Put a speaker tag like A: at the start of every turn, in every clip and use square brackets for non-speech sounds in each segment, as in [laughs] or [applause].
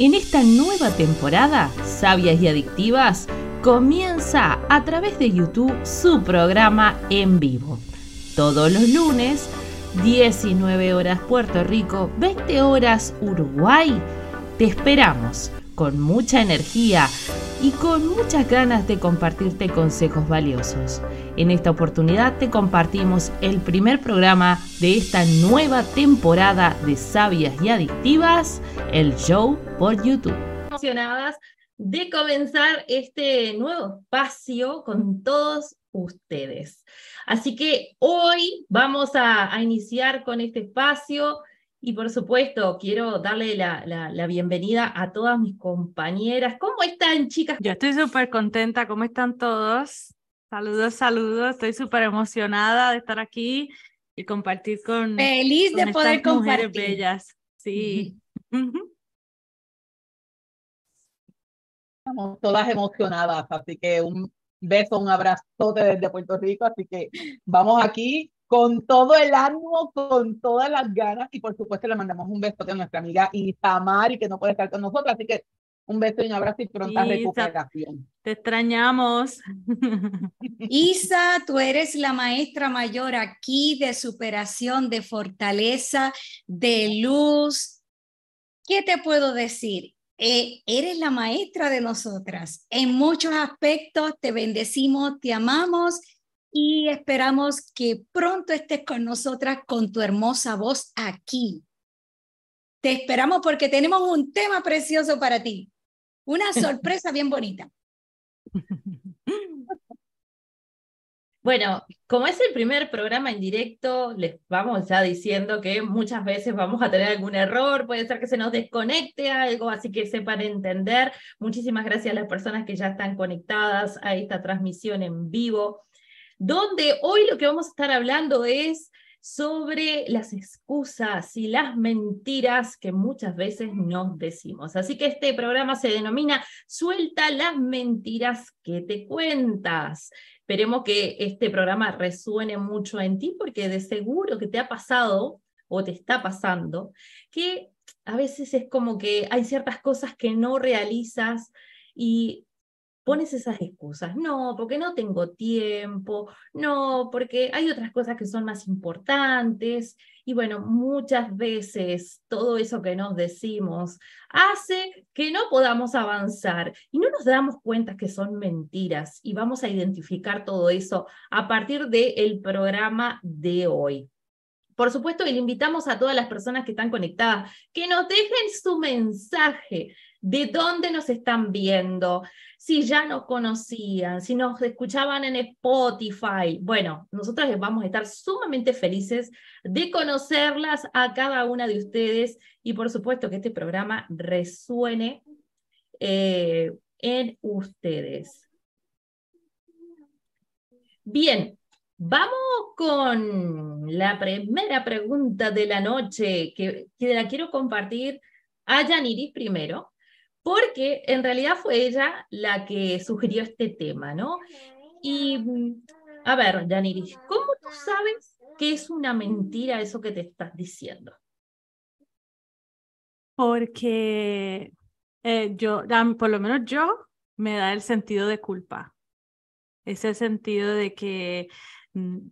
A: En esta nueva temporada, Sabias y Adictivas comienza a través de YouTube su programa en vivo. Todos los lunes, 19 horas Puerto Rico, 20 horas Uruguay. Te esperamos con mucha energía y con muchas ganas de compartirte consejos valiosos. En esta oportunidad te compartimos el primer programa de esta nueva temporada de Sabias y Adictivas, el show por YouTube. Emocionadas de comenzar este nuevo espacio con todos ustedes. Así que hoy vamos a, a iniciar con este espacio y por supuesto, quiero darle la, bienvenida a todas mis compañeras. ¿Cómo están, chicas?
B: Yo estoy súper contenta. ¿Cómo están todos? Saludos, saludos. Estoy súper emocionada de estar aquí y compartir con.
C: Feliz de poder compartir.
B: Mujeres bellas. Sí.
D: Estamos todas emocionadas, así que un beso, un abrazo desde Puerto Rico. Así que vamos aquí con todo el ánimo, con todas las ganas y por supuesto le mandamos un beso a nuestra amiga Isamari que no puede estar con nosotros, así que un beso y un abrazo y pronta recuperación.
B: Te extrañamos.
C: Isa, tú eres la maestra mayor aquí de superación, de fortaleza, de luz. ¿Qué te puedo decir? Eh, eres la maestra de nosotras. En muchos aspectos te bendecimos, te amamos y esperamos que pronto estés con nosotras con tu hermosa voz aquí. Te esperamos porque tenemos un tema precioso para ti, una [laughs] sorpresa bien bonita. [laughs]
A: Bueno, como es el primer programa en directo, les vamos ya diciendo que muchas veces vamos a tener algún error, puede ser que se nos desconecte algo, así que sepan entender. Muchísimas gracias a las personas que ya están conectadas a esta transmisión en vivo donde hoy lo que vamos a estar hablando es sobre las excusas y las mentiras que muchas veces nos decimos. Así que este programa se denomina Suelta las mentiras que te cuentas. Esperemos que este programa resuene mucho en ti porque de seguro que te ha pasado o te está pasando que a veces es como que hay ciertas cosas que no realizas y pones esas excusas. No, porque no tengo tiempo, no, porque hay otras cosas que son más importantes. Y bueno, muchas veces todo eso que nos decimos hace que no podamos avanzar y no nos damos cuenta que son mentiras y vamos a identificar todo eso a partir del programa de hoy. Por supuesto, le invitamos a todas las personas que están conectadas que nos dejen su mensaje de dónde nos están viendo, si ya nos conocían, si nos escuchaban en Spotify. Bueno, nosotros vamos a estar sumamente felices de conocerlas a cada una de ustedes y por supuesto que este programa resuene eh, en ustedes. Bien, vamos con la primera pregunta de la noche que, que la quiero compartir a Yaniris primero porque en realidad fue ella la que sugirió este tema, ¿no? Y, a ver, Yaniris, ¿cómo tú sabes que es una mentira eso que te estás diciendo?
B: Porque eh, yo, por lo menos yo, me da el sentido de culpa. Ese sentido de que mm,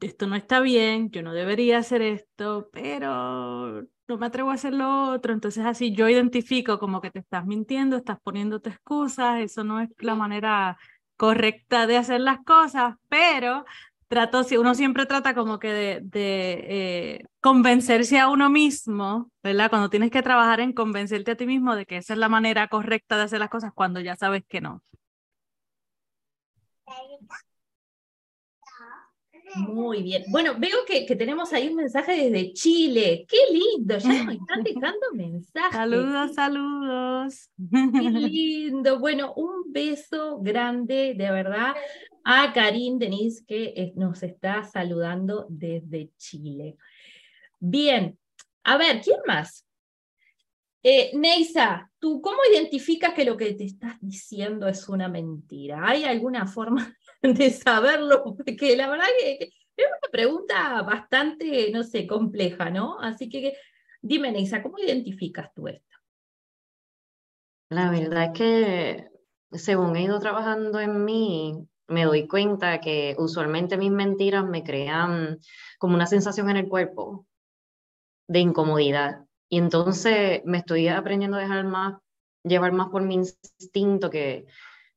B: esto no está bien, yo no debería hacer esto, pero no me atrevo a hacer lo otro, entonces así yo identifico como que te estás mintiendo, estás poniéndote excusas, eso no es la manera correcta de hacer las cosas, pero trato, uno siempre trata como que de, de eh, convencerse a uno mismo, ¿verdad? Cuando tienes que trabajar en convencerte a ti mismo de que esa es la manera correcta de hacer las cosas cuando ya sabes que no.
A: Muy bien. Bueno, veo que, que, tenemos ahí un mensaje desde Chile. ¡Qué lindo! Ya nos están dejando [laughs] mensajes.
B: Saludos, saludos.
A: Qué [laughs] lindo. Bueno, un beso grande, de verdad, a Karim Denise, que nos está saludando desde Chile. Bien, a ver, ¿quién más? Eh, Neisa, ¿tú cómo identificas que lo que te estás diciendo es una mentira? ¿Hay alguna forma [laughs] de saberlo, porque la verdad que es una pregunta bastante, no sé, compleja, ¿no? Así que dime, Neisa, ¿cómo identificas tú esto?
E: La verdad es que según he ido trabajando en mí, me doy cuenta que usualmente mis mentiras me crean como una sensación en el cuerpo de incomodidad. Y entonces me estoy aprendiendo a dejar más, llevar más por mi instinto que,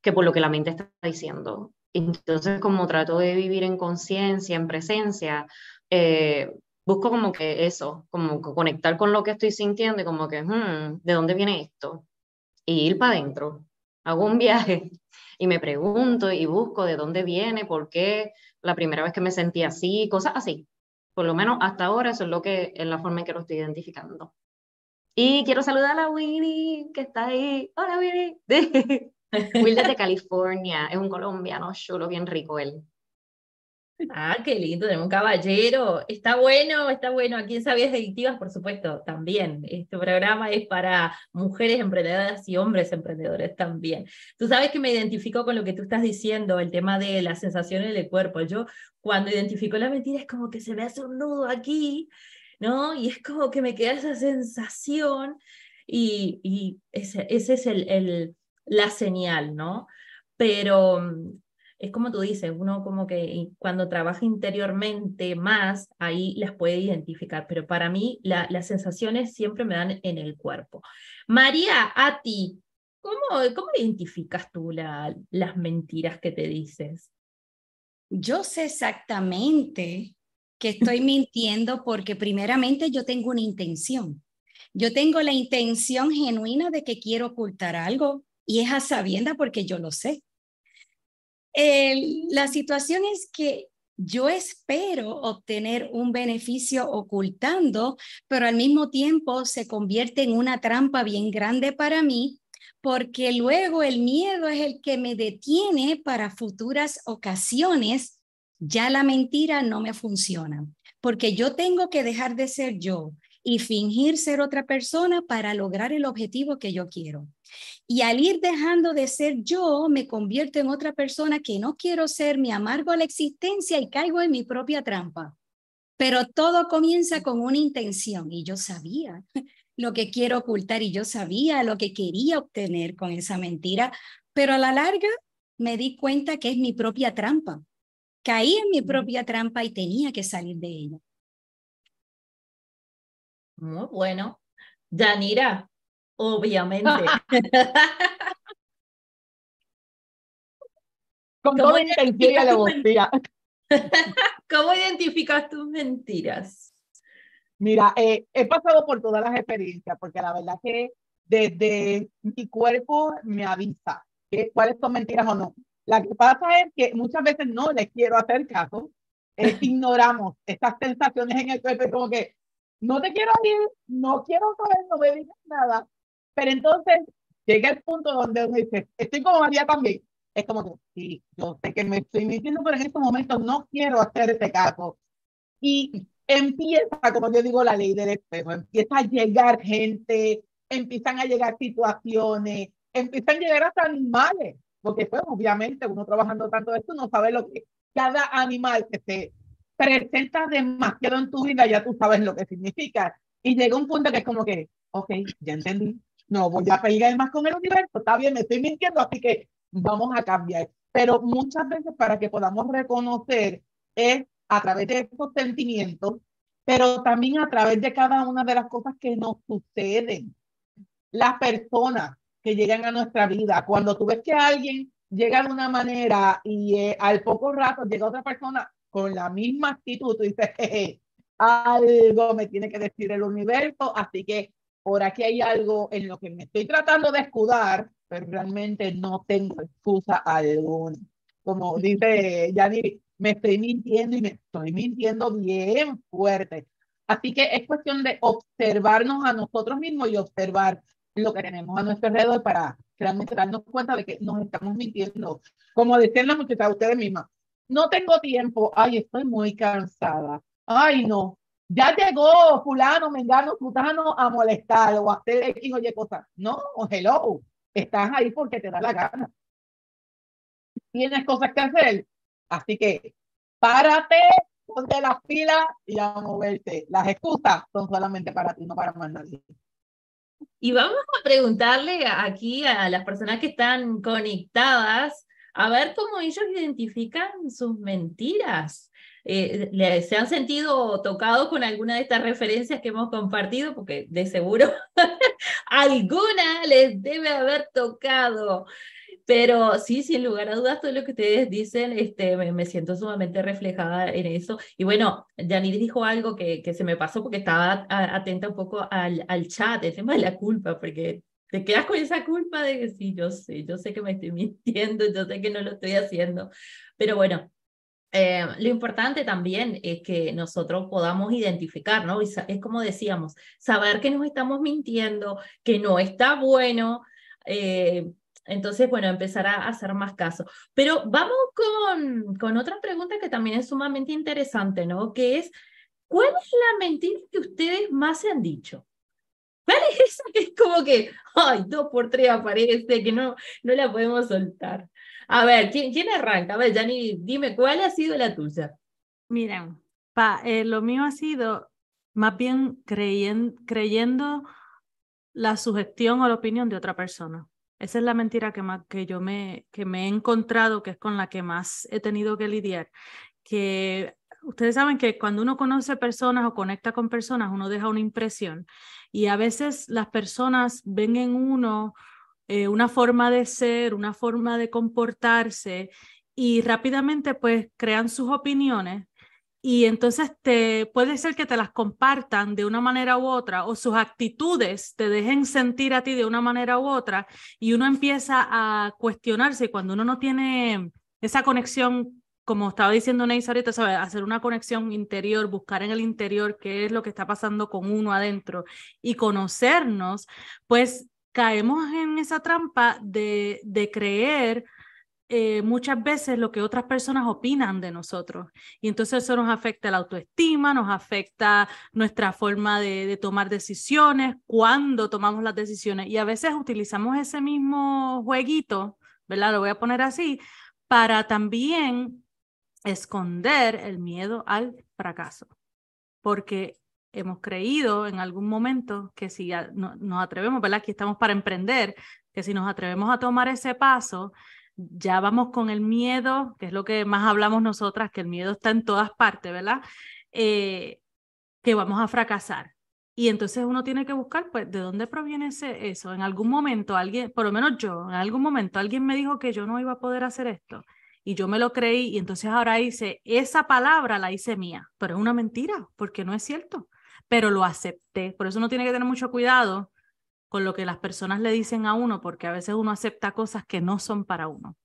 E: que por lo que la mente está diciendo. Entonces, como trato de vivir en conciencia, en presencia, eh, busco como que eso, como conectar con lo que estoy sintiendo y como que, hmm, ¿de dónde viene esto? Y ir para adentro. Hago un viaje [laughs] y me pregunto y busco de dónde viene, por qué, la primera vez que me sentí así, cosas así. Por lo menos hasta ahora eso es lo que es la forma en que lo estoy identificando. Y quiero saludar a Willy, que está ahí. Hola, Willy. [laughs] Will de California, es un colombiano chulo, bien rico él.
A: Ah, qué lindo, tenemos un caballero. Está bueno, está bueno. Aquí en Sabias Adictivas, por supuesto, también. Este programa es para mujeres emprendedoras y hombres emprendedores también. Tú sabes que me identifico con lo que tú estás diciendo, el tema de las sensaciones del cuerpo. Yo cuando identifico la mentira es como que se me hace un nudo aquí, ¿no? Y es como que me queda esa sensación y, ese, es el, la señal, ¿no? Pero es como tú dices, uno como que cuando trabaja interiormente más, ahí las puede identificar, pero para mí las sensaciones siempre me dan en el cuerpo. María, a ti, ¿cómo, cómo identificas tú las mentiras que te dices?
C: Yo sé exactamente que estoy [laughs] mintiendo porque primeramente yo tengo una intención. Yo tengo la intención genuina de que quiero ocultar algo y es a sabienda porque yo lo sé la situación es que yo espero obtener un beneficio ocultando, pero al mismo tiempo se convierte en una trampa bien grande para mí, porque luego el miedo es el que me detiene para futuras ocasiones. Ya la mentira no me funciona, porque yo tengo que dejar de ser yo y fingir ser otra persona para lograr el objetivo que yo quiero. Y al ir dejando de ser yo, me convierto en otra persona que no quiero ser, me amargo a la existencia y caigo en mi propia trampa. Pero todo comienza con una intención y yo sabía lo que quiero ocultar y yo sabía lo que quería obtener con esa mentira, pero a la larga me di cuenta que es mi propia trampa. Caí en mi propia trampa y tenía que salir de ella.
A: Muy bueno. Yanira, obviamente. [laughs]
D: Con ¿Cómo identificas [laughs]
A: ¿Cómo identificas tus mentiras?
D: Mira, eh, he pasado por todas las experiencias, porque la verdad que desde mi cuerpo me avisa que cuáles son mentiras o no. La que pasa es que muchas veces no les quiero hacer caso, [laughs] ignoramos estas sensaciones en el cuerpo, como que no te quiero ir, no quiero saber, no me digas nada. Pero entonces llega el punto donde uno dice, estoy como María también. Es como que, sí, yo sé que me estoy mintiendo, pero en estos momentos no quiero hacer este caso. Y empieza, como yo digo, la ley del espejo, empieza a llegar gente, empiezan a llegar situaciones, empiezan a llegar hasta animales, porque pues obviamente uno trabajando tanto esto no sabe lo que cada animal que se presenta demasiado en tu vida, ya tú sabes lo que significa. Y llega un punto que es como que, ok, ya entendí, no voy a pelear más con el universo, está bien, me estoy mintiendo, así que vamos a cambiar. Pero muchas veces para que podamos reconocer es a través de estos sentimientos, pero también a través de cada una de las cosas que nos suceden. Las personas que llegan a nuestra vida, cuando tú ves que alguien llega de una manera y eh, al poco rato llega otra persona con la misma actitud, tú dices, algo me tiene que decir el universo, así que por aquí hay algo en lo que me estoy tratando de escudar, pero realmente no tengo excusa alguna. Como [laughs] dice Yanni, me estoy mintiendo y me estoy mintiendo bien fuerte. Así que es cuestión de observarnos a nosotros mismos y observar lo que tenemos a nuestro alrededor para realmente darnos cuenta de que nos estamos mintiendo. Como decían las muchachas, ustedes mismas, no tengo tiempo, ay, estoy muy cansada, ay, no, ya llegó fulano, mengano, putano a molestar o a hacer X o Y cosas. No, hello, estás ahí porque te da la gana. Tienes cosas que hacer, así que párate, ponte las pilas y a moverte. Las excusas son solamente para ti, no para más nadie.
A: Y vamos a preguntarle aquí a las personas que están conectadas a ver cómo ellos identifican sus mentiras. Eh, ¿Se han sentido tocados con alguna de estas referencias que hemos compartido? Porque de seguro [laughs] alguna les debe haber tocado. Pero sí, sin lugar a dudas, todo lo que ustedes dicen, este, me, siento sumamente reflejada en eso. Y bueno, Janine dijo algo que, se me pasó porque estaba atenta un poco al, chat, el tema la culpa, porque te quedas con esa culpa de que sí, yo sé, yo sé que me estoy mintiendo, yo sé que no lo estoy haciendo. Pero bueno, eh, lo importante también es que nosotros podamos identificar, ¿no? es como decíamos, saber que nos estamos mintiendo, que no está bueno. Eh, entonces, bueno, empezar a hacer más caso. Pero vamos con, con otra pregunta que también es sumamente interesante, ¿no? Que es, ¿cuál es la mentira que ustedes más se han dicho? ¿Cuál [laughs] es como que, ay, dos por tres aparece, que no, no la podemos soltar? A ver, ¿quién, quién arranca? A ver, Jani, dime, ¿cuál ha sido la tuya?
B: Miren, pa, eh, lo mío ha sido más bien creyendo la sugestión o la opinión de otra persona. Esa es la mentira que, más, que yo me, que me he encontrado, que es con la que más he tenido que lidiar. Que ustedes saben que cuando uno conoce personas o conecta con personas, uno deja una impresión. Y a veces las personas ven en uno eh, una forma de ser, una forma de comportarse y rápidamente pues crean sus opiniones y entonces te puede ser que te las compartan de una manera u otra o sus actitudes te dejen sentir a ti de una manera u otra y uno empieza a cuestionarse cuando uno no tiene esa conexión como estaba diciendo Neis ahorita, ¿sabes? hacer una conexión interior, buscar en el interior qué es lo que está pasando con uno adentro y conocernos, pues caemos en esa trampa de, de creer eh, muchas veces lo que otras personas opinan de nosotros. Y entonces eso nos afecta la autoestima, nos afecta nuestra forma de, de, tomar decisiones, cuando tomamos las decisiones. Y a veces utilizamos ese mismo jueguito, ¿verdad? Lo voy a poner así, para también esconder el miedo al fracaso. Porque hemos creído en algún momento que si no, nos atrevemos, ¿verdad? Aquí estamos para emprender, que si nos atrevemos a tomar ese paso, ya vamos con el miedo, que es lo que más hablamos nosotras, que el miedo está en todas partes, ¿verdad? Eh, que vamos a fracasar. Y entonces uno tiene que buscar, pues, ¿de dónde proviene ese, eso? En algún momento alguien, por lo menos yo, en algún momento alguien me dijo que yo no iba a poder hacer esto. Y yo me lo creí y entonces ahora hice, esa palabra la hice mía, pero es una mentira, porque no es cierto pero lo acepté. Por eso uno tiene que tener mucho cuidado con lo que las personas le dicen a uno, porque a veces uno acepta cosas que no son para uno.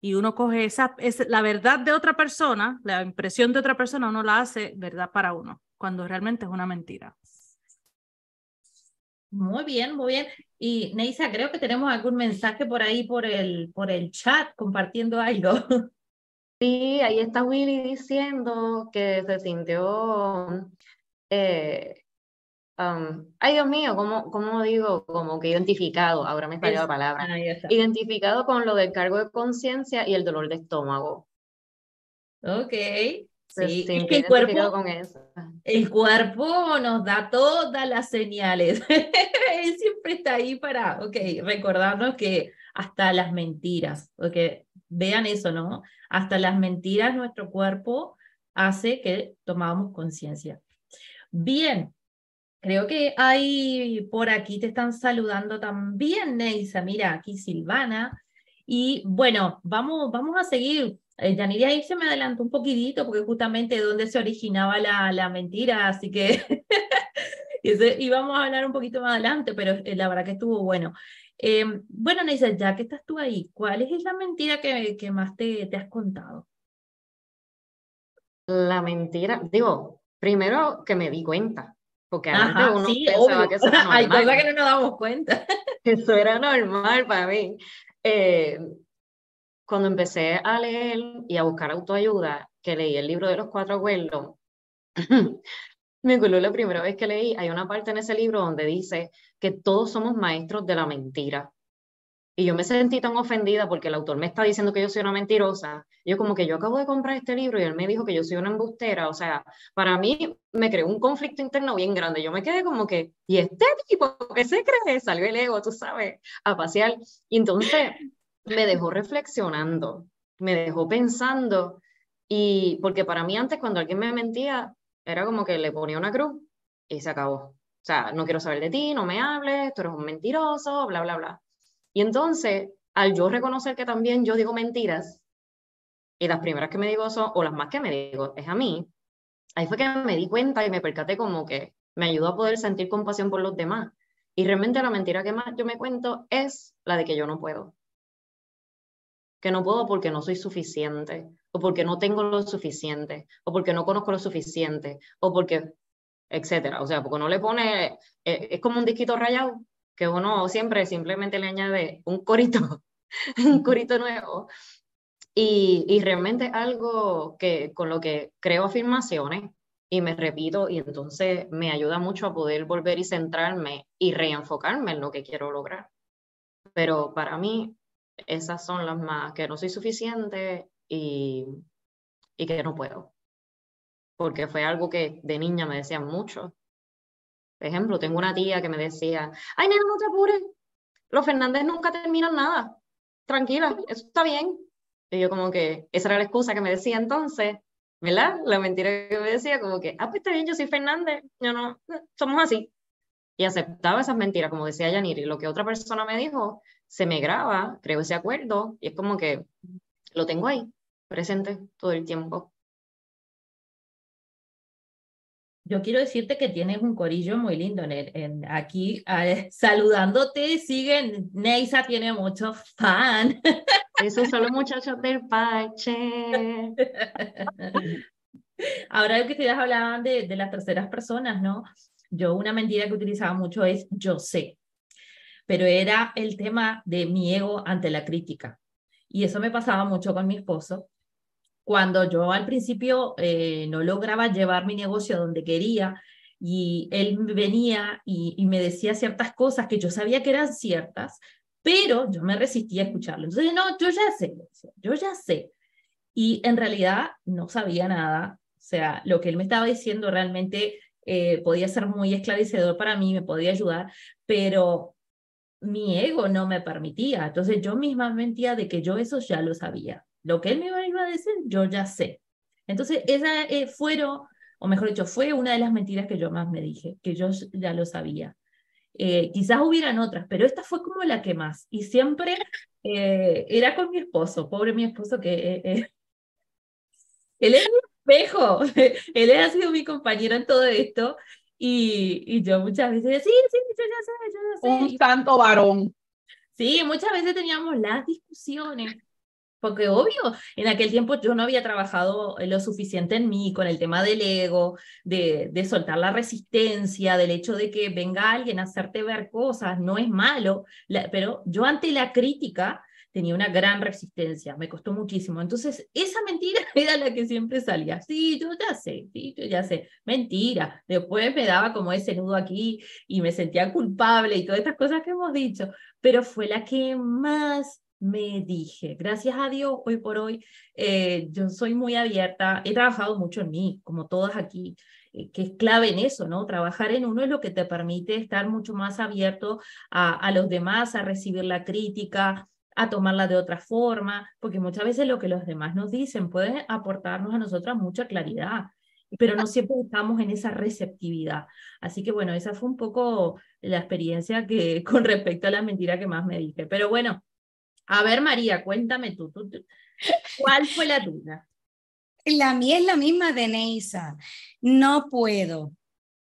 B: Y uno coge esa, es la verdad de otra persona, la impresión de otra persona, uno la hace verdad para uno, cuando realmente es una mentira.
A: Muy bien, muy bien. Y Neisa, creo que tenemos algún mensaje por ahí por el, por el chat compartiendo algo. [laughs]
E: Sí, ahí está Willy diciendo que se sintió eh, ay Dios mío, ¿cómo, ¿cómo, digo? Como que identificado, ahora me salió la palabra, identificado con lo del cargo de conciencia y el dolor de estómago.
A: Ok. Sí, es que el cuerpo, con eso. el cuerpo nos da todas las señales. [laughs] Él siempre está ahí para, ok, recordarnos que hasta las mentiras, vean eso, ¿no? Hasta las mentiras nuestro cuerpo hace que tomamos conciencia. Bien, creo que hay por aquí, te están saludando también, Neisa. Mira, aquí Silvana. Y bueno, vamos, vamos a seguir. Eh, Yaniria ahí se me adelantó un poquitito porque justamente de dónde se originaba la, la mentira, así que [laughs] y vamos a hablar un poquito más adelante, pero eh, la verdad que estuvo bueno. Eh, bueno, Neisa, ya que estás tú ahí, ¿cuál es la mentira que, que más te, te has contado?
E: La mentira, digo, Primero que me di cuenta, porque antes uno pensaba que eso era [laughs] normal.
A: Hay cosas que no nos damos cuenta. [laughs]
E: Eso era normal para mí. Eh, cuando empecé a leer y a buscar autoayuda, que leí el libro de los cuatro abuelos, [clears throat] me acuerdo la primera vez que leí, hay una parte en ese libro donde dice que todos somos maestros de la mentira. Y yo me sentí tan ofendida porque el autor me está diciendo que yo soy una mentirosa. Yo como que yo acabo de comprar este libro y él me dijo que yo soy una embustera. O sea, para mí me creó un conflicto interno bien grande. Yo me quedé como que, ¿y este tipo qué se cree? Salió el ego, tú sabes, a pasear. Y entonces me dejó reflexionando, me dejó pensando. Y porque para mí antes cuando alguien me mentía, era como que le ponía una cruz y se acabó. O sea, no quiero saber de ti, no me hables, tú eres un mentiroso, bla, bla, bla. Y entonces, al yo reconocer que también yo digo mentiras, y las primeras que me digo son, o las más que me digo, es a mí, ahí fue que me di cuenta y me percaté como que me ayudó a poder sentir compasión por los demás. Y realmente la mentira que más yo me cuento es la de que yo no puedo. Que no puedo porque no soy suficiente, o porque no tengo lo suficiente, o porque no conozco lo suficiente, o porque, etcétera. O sea, porque no le pone, eh, es como un disquito rayado que uno siempre simplemente le añade un corito, [laughs] un corito nuevo. Y, y realmente algo que con lo que creo afirmaciones y me repito y entonces me ayuda mucho a poder volver y centrarme y reenfocarme en lo que quiero lograr. Pero para mí esas son las más que no soy suficiente y, y que no puedo. Porque fue algo que de niña me decían mucho por ejemplo, tengo una tía que me decía, ay, nena, no te apures, los Fernández nunca terminan nada, tranquila, eso está bien. Y yo como que, esa era la excusa que me decía entonces, ¿verdad? La mentira que me decía, como que, ah, pues está bien, yo soy Fernández, yo no, somos así. Y aceptaba esas mentiras, como decía Yaniri, lo que otra persona me dijo, se me graba, creo ese acuerdo, y es como que lo tengo ahí, presente todo el tiempo.
A: yo quiero decirte que tienes un corillo muy lindo. En, en aquí eh, [laughs] saludándote, siguen. Neisa tiene muchos fans. [laughs]
E: Esos son los muchachos del Pache. [laughs]
A: Ahora que ustedes hablaban de, de las terceras personas, ¿no? Yo una mentira que utilizaba mucho es yo sé, pero era el tema de mi ego ante la crítica. Y eso me pasaba mucho con mi esposo, cuando yo al principio eh, no lograba llevar mi negocio donde quería y él venía y, me decía ciertas cosas que yo sabía que eran ciertas, pero yo me resistía a escucharlo. Entonces, no, yo ya sé, yo ya sé. Y en realidad no sabía nada. O sea, lo que él me estaba diciendo realmente eh, podía ser muy esclarecedor para mí, me podía ayudar, pero mi ego no me permitía. Entonces yo misma mentía de que yo eso ya lo sabía. Lo que él me iba a decir, yo ya sé. Entonces, esa eh, fueron, o mejor dicho, fue una de las mentiras que yo más me dije, que yo ya lo sabía. Eh, quizás hubieran otras, pero esta fue como la que más. Y siempre eh, era con mi esposo, pobre mi esposo, que [laughs] él es mi espejo, [laughs] él ha sido mi compañero en todo esto. Y, y yo muchas veces sí, sí, yo ya sé, yo ya
D: sé. Un santo varón.
A: Sí, muchas veces teníamos las discusiones porque obvio, en aquel tiempo yo no había trabajado lo suficiente en mí con el tema del ego, de, de soltar la resistencia, del hecho de que venga alguien a hacerte ver cosas, no es malo, pero yo ante la crítica tenía una gran resistencia, me costó muchísimo. Entonces, esa mentira [laughs] era la que siempre salía. Sí, yo ya sé, sí, yo ya sé. Mentira. Después me daba como ese nudo aquí y me sentía culpable y todas estas cosas que hemos dicho, pero fue la que más me dije, gracias a Dios, hoy por hoy, eh, yo soy muy abierta, he trabajado mucho en mí, como todas aquí, eh, que es clave en eso, ¿no? Trabajar en uno es lo que te permite estar mucho más abierto a, a los demás, a recibir la crítica, a tomarla de otra forma, porque muchas veces lo que los demás nos dicen puede aportarnos a nosotras mucha claridad, pero no siempre estamos en esa receptividad. Así que bueno, esa fue un poco la experiencia que [laughs] con respecto a la mentira que más me dije. Pero bueno, a ver, María, cuéntame tú, ¿cuál fue la tuya?
C: La mía es la misma de Neisa. No puedo.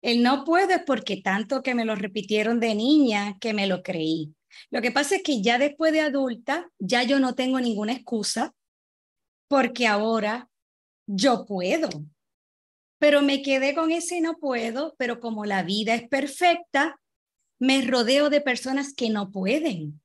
C: El no puedo es porque tanto que me lo repitieron de niña que me lo creí. Lo que pasa es que ya después de adulta, ya yo no tengo ninguna excusa porque ahora yo puedo. Pero me quedé con ese no puedo, pero como la vida es perfecta, me rodeo de personas que no pueden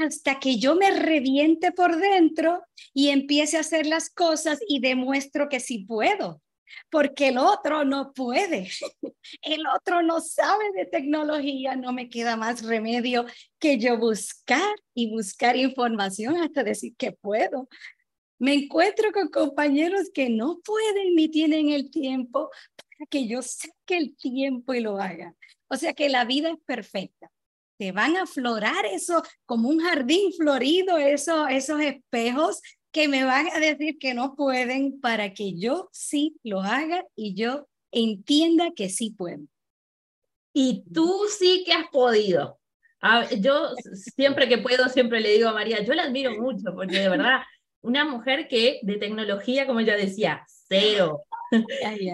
C: hasta que yo me reviente por dentro y empiece a hacer las cosas y demuestro que sí puedo. Porque el otro no puede, [laughs] el otro no sabe de tecnología, no me queda más remedio que yo buscar y buscar información hasta decir que puedo. Me encuentro con compañeros que no pueden ni tienen el tiempo para que yo saque el tiempo y lo haga. O sea que la vida es perfecta. Te van a florar eso como un jardín florido, eso, esos espejos que me van a decir que no pueden para que yo sí lo haga y yo entienda que sí puedo.
A: Y tú sí que has podido. yo siempre que puedo, siempre le digo a María, yo la admiro mucho porque de verdad, una mujer que de tecnología, como ya decía, cero.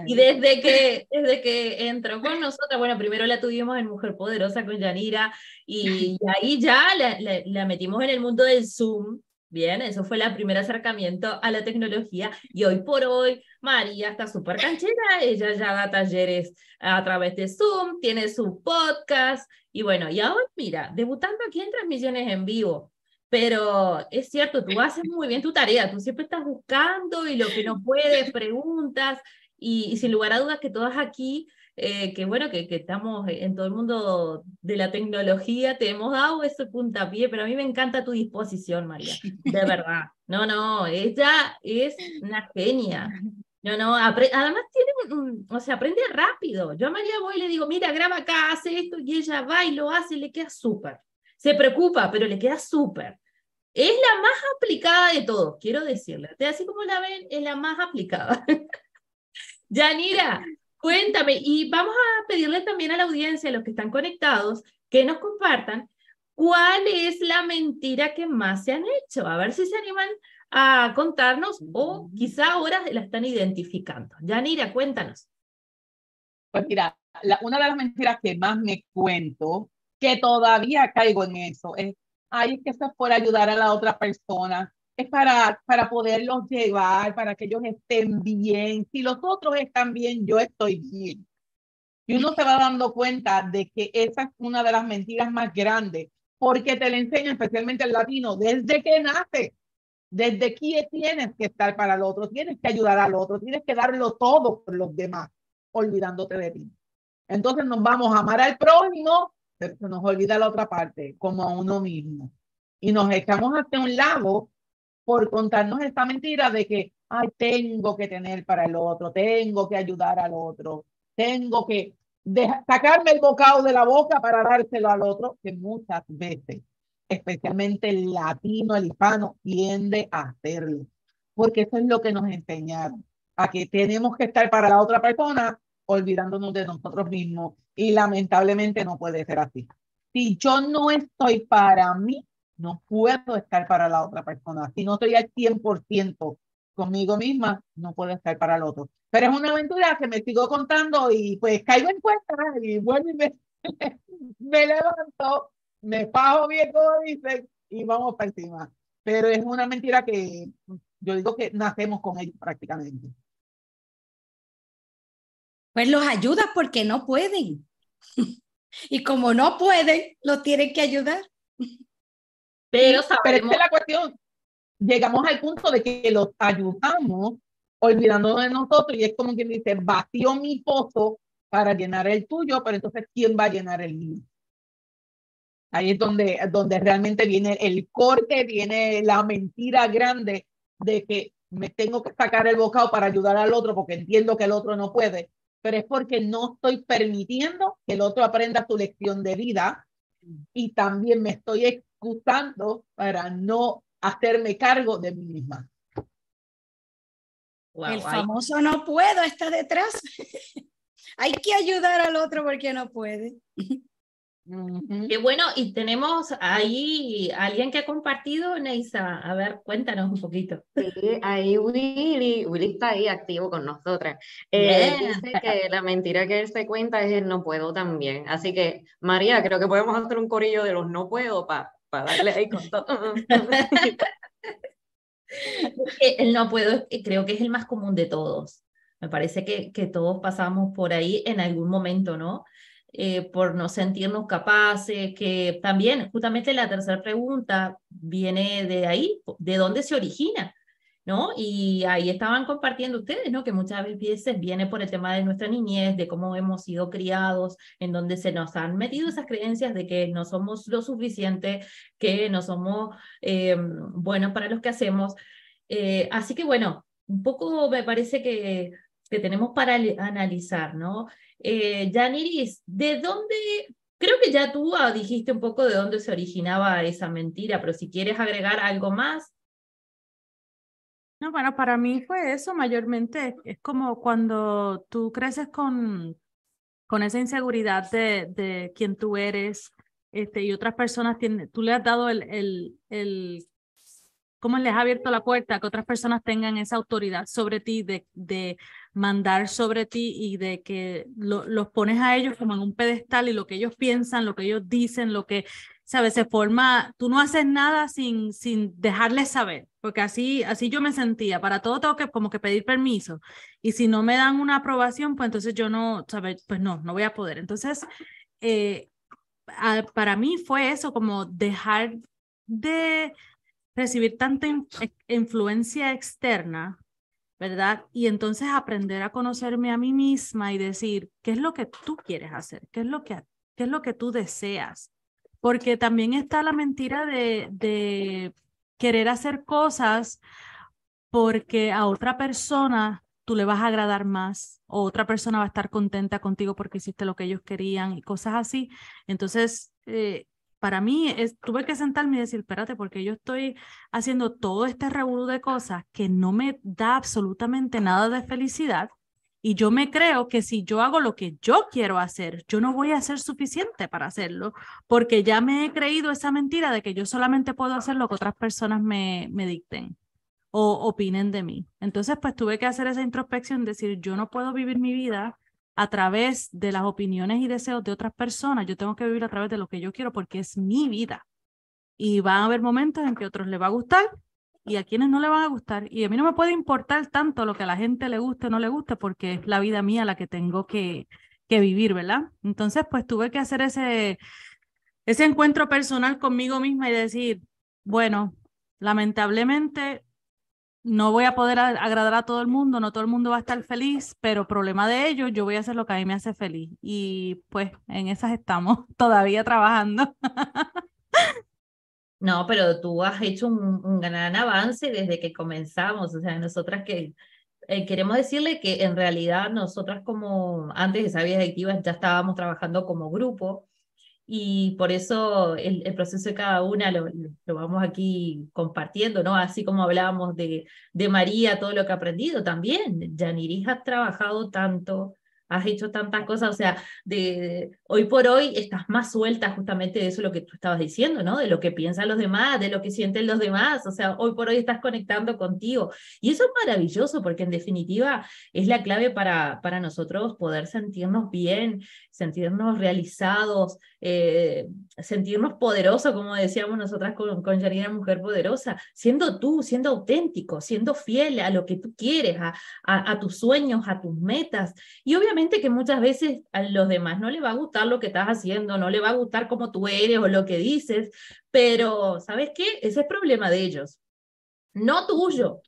A: y desde que, desde que entró con nosotros, bueno, primero la tuvimos en Mujer Poderosa con Yanira y, ahí ya la, la metimos en el mundo del Zoom Bien, eso fue el primer acercamiento a la tecnología y hoy por hoy María está súper canchera, ella ya da talleres a través de Zoom, tiene su podcast y bueno, y ahora mira, debutando aquí en transmisiones en vivo, pero es cierto, tú haces muy bien tu tarea, tú siempre estás buscando y lo que no puedes, preguntas y, y sin lugar a dudas que todas aquí eh, que bueno, que, que, estamos en todo el mundo de la tecnología, te hemos dado ese puntapié, pero a mí me encanta tu disposición, María, de verdad. No, no, ella es una genia. No, no, además tiene o sea, aprende rápido. Yo a María voy y le digo, mira, graba acá, hace esto, y ella va y lo hace y le queda súper. Se preocupa, pero le queda súper. Es la más aplicada de todos, quiero decirle. Así como la ven, es la más aplicada. [laughs] Yanira, Cuéntame, y vamos a pedirle también a la audiencia, a los que están conectados, que nos compartan cuál es la mentira que más se han hecho. A ver si se animan a contarnos o quizá ahora la están identificando. Yanira, cuéntanos.
D: Pues mira, una de las mentiras que más me cuento, que todavía caigo en eso, es, ay, que eso es por ayudar a la otra persona es para, para poderlos llevar, para que ellos estén bien. Si los otros están bien, yo estoy bien. Y uno se va dando cuenta de que esa es una de las mentiras más grandes, porque te le enseña especialmente el latino desde que nace. Desde que tienes que estar para el otro, tienes que ayudar al otro, tienes que darlo todo por los demás, olvidándote de ti. Entonces nos vamos a amar al prójimo, pero se nos olvida la otra parte, como a uno mismo. Y nos echamos hacia un lado por contarnos esta mentira de que, ay, tengo que tener para el otro, tengo que ayudar al otro, tengo que sacarme el bocado de la boca para dárselo al otro, que muchas veces, especialmente el latino, el hispano, tiende a hacerlo, porque eso es lo que nos enseñaron, a que tenemos que estar para la otra persona olvidándonos de nosotros mismos y lamentablemente no puede ser así. Si yo no estoy para mí, no puedo estar para la otra persona. Si no estoy al 100% conmigo misma, no puedo estar para el otro. Pero es una aventura que me sigo contando y pues caigo en cuenta y vuelvo y me, [laughs] me levanto, me pago bien, como dicen, y vamos para encima. Pero es una mentira que yo digo que nacemos con ellos prácticamente.
C: Pues los ayudas porque no pueden. [laughs] y como no pueden, los tienen que ayudar.
D: Pero, sabemos... es la cuestión. Llegamos al punto de que los ayudamos olvidándonos de nosotros y es como quien dice, vacío mi pozo para llenar el tuyo, pero entonces, ¿quién va a llenar el mío? Ahí es donde, donde realmente viene el corte, viene la mentira grande de que me tengo que sacar el bocado para ayudar al otro porque entiendo que el otro no puede, pero es porque no estoy permitiendo que el otro aprenda su lección de vida y también me estoy gustando para no hacerme cargo de mí misma.
C: el famoso no puedo está detrás. [laughs] Hay que ayudar al otro porque no puede.
A: Qué bueno, y tenemos ahí alguien que ha compartido, Neisa. A ver, cuéntanos un poquito.
E: Sí, ahí Willy, Willy está ahí activo con nosotras. Eh, dice que la mentira que él se cuenta es el no puedo también. Así que, María, creo que podemos hacer un corillo de los no puedo para darle ahí con todo. [laughs]
A: el no puedo, creo que es el más común de todos. Me parece que, que todos pasamos por ahí en algún momento, ¿no? Eh, por no sentirnos capaces, que también justamente la tercera pregunta viene de ahí, ¿de dónde se origina? ¿no? Y ahí estaban compartiendo ustedes, ¿no? Que muchas veces viene por el tema de nuestra niñez, de cómo hemos sido criados, en donde se nos han metido esas creencias de que no somos lo suficiente, que no somos eh, buenos para los que hacemos. Eh, así que bueno, un poco me parece que, que tenemos para analizar, ¿no? Eh, Janiris, ¿de dónde Creo que ya tú ah, dijiste un poco de dónde se originaba esa mentira, pero si quieres agregar algo más.
B: No, bueno, para mí fue eso mayormente. Es como cuando tú creces con, con esa inseguridad de, de quién tú eres este, y otras personas tienen, tú le has dado el, el, el cómo les ha abierto la puerta a que otras personas tengan esa autoridad sobre ti, de, de mandar sobre ti y de que los pones a ellos como en un pedestal y lo que ellos piensan, lo que ellos dicen, lo que ¿sabes? Se forma, tú no haces nada sin, sin dejarles saber, porque así, así yo me sentía, para todo tengo que como que pedir permiso, y si no me dan una aprobación, pues entonces yo no, ¿sabes? Pues no, no voy a poder. Entonces, eh, para mí fue eso, como dejar de recibir tanta influencia externa, ¿verdad? Y entonces aprender a conocerme a mí misma y decir, ¿qué es lo que tú quieres hacer? ¿Qué es lo que, qué es lo que tú deseas? porque también está la mentira de, de querer hacer cosas porque a otra persona tú le vas a agradar más o otra persona va a estar contenta contigo porque hiciste lo que ellos querían y cosas así. Entonces, eh, para mí tuve que sentarme y decir, espérate, porque yo estoy haciendo todo este revuelo de cosas que no me da absolutamente nada de felicidad y yo me creo que si yo hago lo que yo quiero hacer, yo no voy a ser suficiente para hacerlo, porque ya me he creído esa mentira de que yo solamente puedo hacer lo que otras personas me, me dicten o opinen de mí. Entonces, pues tuve que hacer esa introspección, decir, yo no puedo vivir mi vida a través de las opiniones y deseos de otras personas, yo tengo que vivir a través de lo que yo quiero porque es mi vida. Y van a haber momentos en que a otros les va a gustar y a quienes no le van a gustar. Y a mí no me puede importar tanto lo que a la gente le guste o no le guste, porque es la vida mía la que tengo que, que vivir, ¿verdad? Entonces, pues tuve que hacer ese, ese encuentro personal conmigo misma y decir, bueno, lamentablemente no voy a poder agradar a todo el mundo, no todo el mundo va a estar feliz, pero problema de ello, yo voy a hacer lo que a mí me hace feliz. Y pues en esas estamos [laughs] todavía trabajando.
A: No, pero tú has hecho un, gran avance desde que comenzamos. O sea, nosotras que eh, queremos decirle que en realidad nosotras como antes de Sabias Adictivas ya estábamos trabajando como grupo y por eso el, proceso de cada una lo, vamos aquí compartiendo, ¿no? Así como hablábamos de, de María, todo lo que ha aprendido también. Yaniris ha trabajado tanto has hecho tantas cosas, o sea, de, hoy por hoy estás más suelta justamente de eso lo que tú estabas diciendo, ¿no? De lo que piensan los demás, de lo que sienten los demás, o sea, hoy por hoy estás conectando contigo. Y eso es maravilloso porque en definitiva es la clave para, para nosotros poder sentirnos bien, sentirnos realizados, eh, sentirnos poderosos, como decíamos nosotras con, con Janina Mujer Poderosa, siendo tú, siendo auténtico, siendo fiel a lo que tú quieres, a, a, a tus sueños, a tus metas. Y obviamente que muchas veces a los demás no le va a gustar lo que estás haciendo, no le va a gustar cómo tú eres o lo que dices, pero ¿sabes qué? Ese es problema de ellos, no tuyo.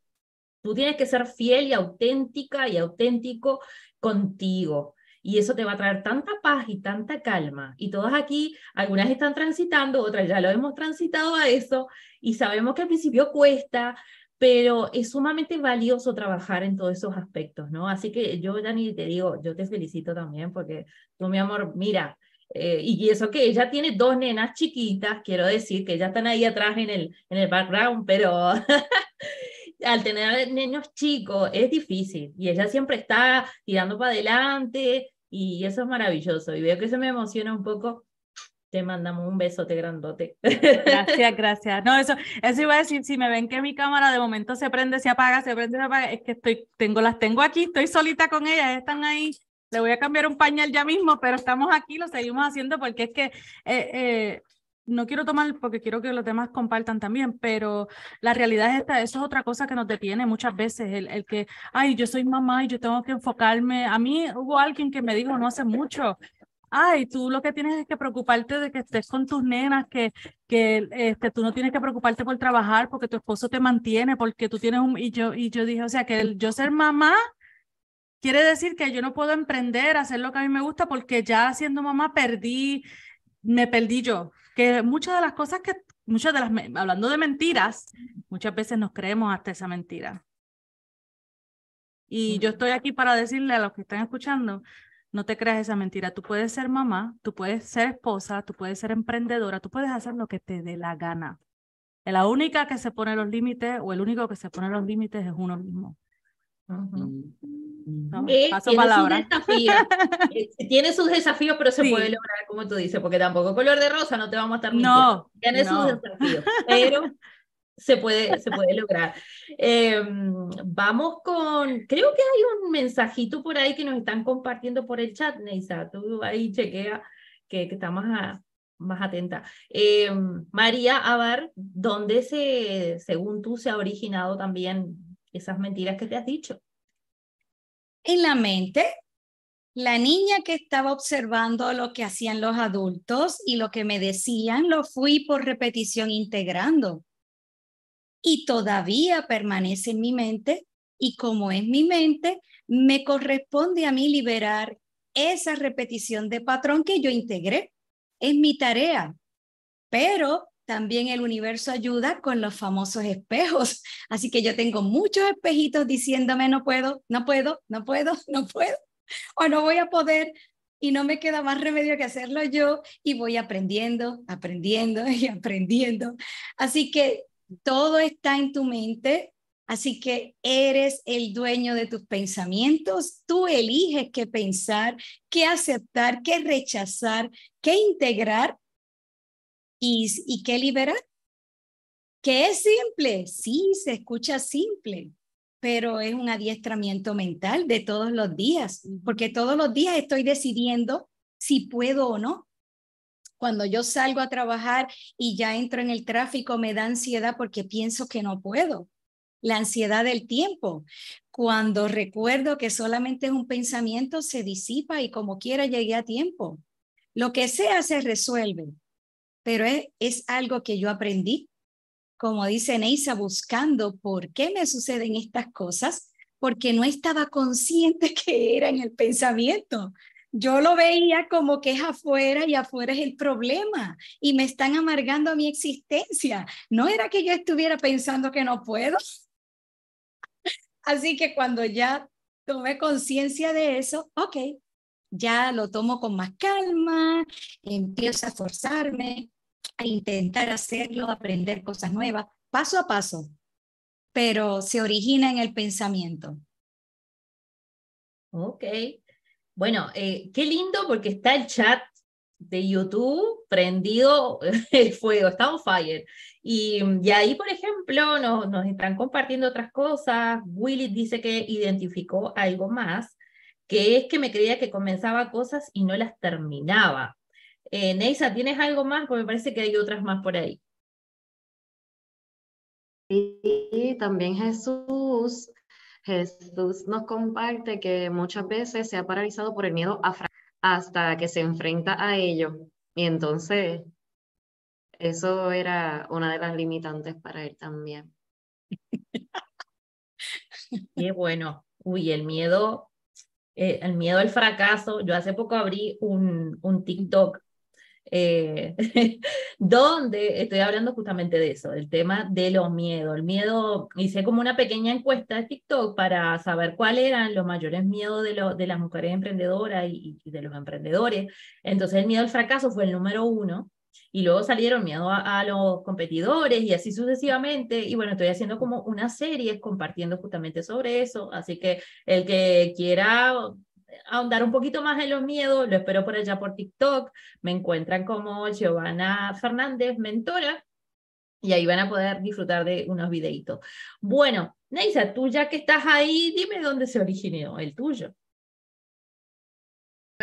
A: Tú tienes que ser fiel y auténtica y auténtico contigo. Y eso te va a traer tanta paz y tanta calma. Y todas aquí, algunas están transitando, otras ya lo hemos transitado a eso. Y sabemos que al principio cuesta, pero es sumamente valioso trabajar en todos esos aspectos, ¿no? Así que yo, Dani, te digo, yo te felicito también porque tú, mi amor, mira, eh, y eso que ella tiene dos nenas chiquitas, quiero decir, que ya están ahí atrás en el, en el background, pero [laughs] al tener niños chicos es difícil y ella siempre está tirando para adelante y eso es maravilloso y veo que se me emociona un poco te mandamos un besote grandote.
B: Gracias, [laughs] gracias. No, eso, eso iba a decir, si me ven que mi cámara de momento se prende, se apaga, se prende, se apaga, es que estoy, tengo, las tengo aquí, estoy solita con ellas, están ahí. Le voy a cambiar un pañal ya mismo, pero estamos aquí, lo seguimos haciendo porque es que eh, eh, no quiero tomar porque quiero que los demás compartan también, pero la realidad es esta, eso es otra cosa que nos detiene muchas veces, el, el que, ay, yo soy mamá y yo tengo que enfocarme. A mí hubo alguien que me dijo no hace mucho, ay, tú lo que tienes es que preocuparte de que estés con tus nenas, que, que este, tú no tienes que preocuparte por trabajar porque tu esposo te mantiene, porque tú tienes un... Y yo, y yo dije, o sea, que el, yo ser mamá quiere decir que yo no puedo emprender, hacer lo que a mí me gusta, porque ya siendo mamá perdí, me perdí yo. Que muchas de las cosas que, muchas de las, hablando de mentiras, muchas veces nos creemos hasta esa mentira. Y yo estoy aquí para decirle a los que están escuchando, no te creas esa mentira. Tú puedes ser mamá, tú puedes ser esposa, tú puedes ser emprendedora, tú puedes hacer lo que te dé la gana. La única que se pone los límites o el único que se pone los límites es uno mismo.
A: Eh, paso tiene palabra. Sus desafíos. [laughs] Eh, tiene sus desafíos, pero se puede lograr, como tú dices, porque tampoco color de rosa no te vamos a estar mintiendo. No, tiene sus desafíos, [laughs] pero se puede, se puede lograr. Em, vamos con, creo que hay un mensajito por ahí que nos están compartiendo por el chat, Neisa, tú ahí chequea que, que está más, más atenta. Em, María Abar, ¿dónde se, según tú, se ha originado también esas mentiras que te has dicho?
C: En la mente. La niña que estaba observando lo que hacían los adultos y lo que me decían, lo fui por repetición integrando y todavía permanece en mi mente y como es mi mente, me corresponde a mí liberar esa repetición de patrón que yo integré. Es mi tarea, pero también el universo ayuda con los famosos espejos. [laughs] Así que yo tengo muchos espejitos diciéndome no puedo, no puedo, no puedo, [laughs] no puedo, o no voy a poder. Y no me queda más remedio que hacerlo yo y voy aprendiendo, aprendiendo [laughs] y aprendiendo. Así que todo está en tu mente, así que eres el dueño de tus pensamientos. Tú eliges qué pensar, qué aceptar, qué rechazar, qué integrar y, y qué liberar. Que es simple, sí, se escucha simple, pero es un adiestramiento mental de todos los días, porque todos los días estoy decidiendo si puedo o no. Cuando yo salgo a trabajar y ya entro en el tráfico, me da ansiedad porque pienso que no puedo. La ansiedad del tiempo. Cuando recuerdo que solamente es un pensamiento, se disipa y como quiera llegué a tiempo. Lo que sea se resuelve, pero es, algo que yo aprendí, como dice Neisa, buscando por qué me suceden estas cosas, porque no estaba consciente [laughs] que era en el pensamiento yo lo veía como que es afuera y afuera es el problema y me están amargando a mi existencia. No era que yo estuviera pensando que no puedo. [laughs] Así que cuando ya tomé conciencia de eso, ok, ya lo tomo con más calma, empiezo a esforzarme, a intentar hacerlo, aprender cosas nuevas, paso a paso, pero se origina en el pensamiento.
A: Ok, bueno, eh, qué lindo porque está el chat de YouTube prendido [laughs] el fuego, está on fire. Y, y ahí, por ejemplo, nos, nos están compartiendo otras cosas. Willy dice que identificó algo más, que es que me creía que comenzaba cosas y no las terminaba. Eh, Neisa, ¿tienes algo más? Porque me parece que hay otras más por ahí.
E: Y también Jesús Jesús nos comparte que muchas veces se ha paralizado por el miedo a hasta que se enfrenta a ello. Y entonces, eso era una de las limitantes para él también. [laughs]
A: Qué bueno. Uy, el miedo, eh, el miedo al fracaso. Yo hace poco abrí un, un TikTok eh, [laughs] donde estoy hablando justamente de eso, del tema de los miedos. El miedo, hice como una pequeña encuesta de TikTok para saber cuáles eran los mayores miedos de, de las mujeres emprendedoras y, de los emprendedores. Entonces el miedo al fracaso fue el número uno. Y luego salieron miedo a, a, los competidores y así sucesivamente. Y bueno, estoy haciendo como una serie compartiendo justamente sobre eso. Así que el que quiera ahondar un poquito más en los miedos, lo espero por allá por TikTok. Me encuentran como Giovanna Fernández, mentora, y ahí van a poder disfrutar de unos videitos. Bueno, Neisa, tú ya que estás ahí, dime dónde se originó el tuyo.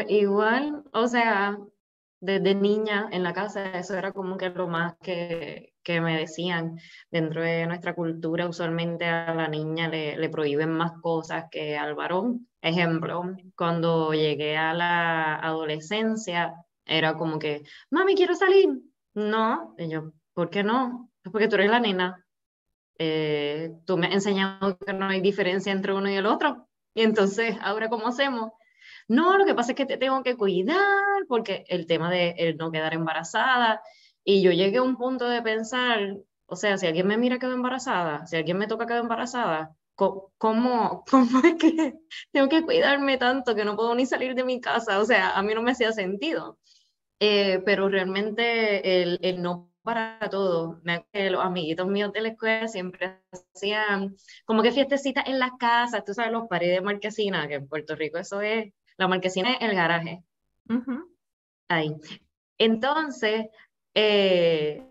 E: Igual, o sea, desde niña en la casa, eso era como que lo más que, que me decían. Dentro de nuestra cultura, usualmente a la niña le, le prohíben más cosas que al varón. Ejemplo, cuando llegué a la adolescencia, era como que, mami, quiero salir. No, y yo, ¿por qué no? Es porque tú eres la nena. Eh, tú me has enseñado que no hay diferencia entre uno y el otro. Y entonces, ¿ahora cómo hacemos? No, lo que pasa es que te tengo que cuidar porque el tema de el no quedar embarazada. Y yo llegué a un punto de pensar, o sea, si alguien me mira quedo embarazada, si alguien me toca quedo embarazada, ¿cómo, [laughs] cómo es que tengo que cuidarme tanto que no puedo ni salir de mi casa? O sea, a mí no me hacía sentido. Eh, pero realmente el, el no para todo. Los amiguitos míos de la escuela siempre hacían como que fiestecitas en las casas, tú sabes, los paredes de marquesina, que en Puerto Rico eso es, la marquesina es el garaje. Ahí. Entonces, eh,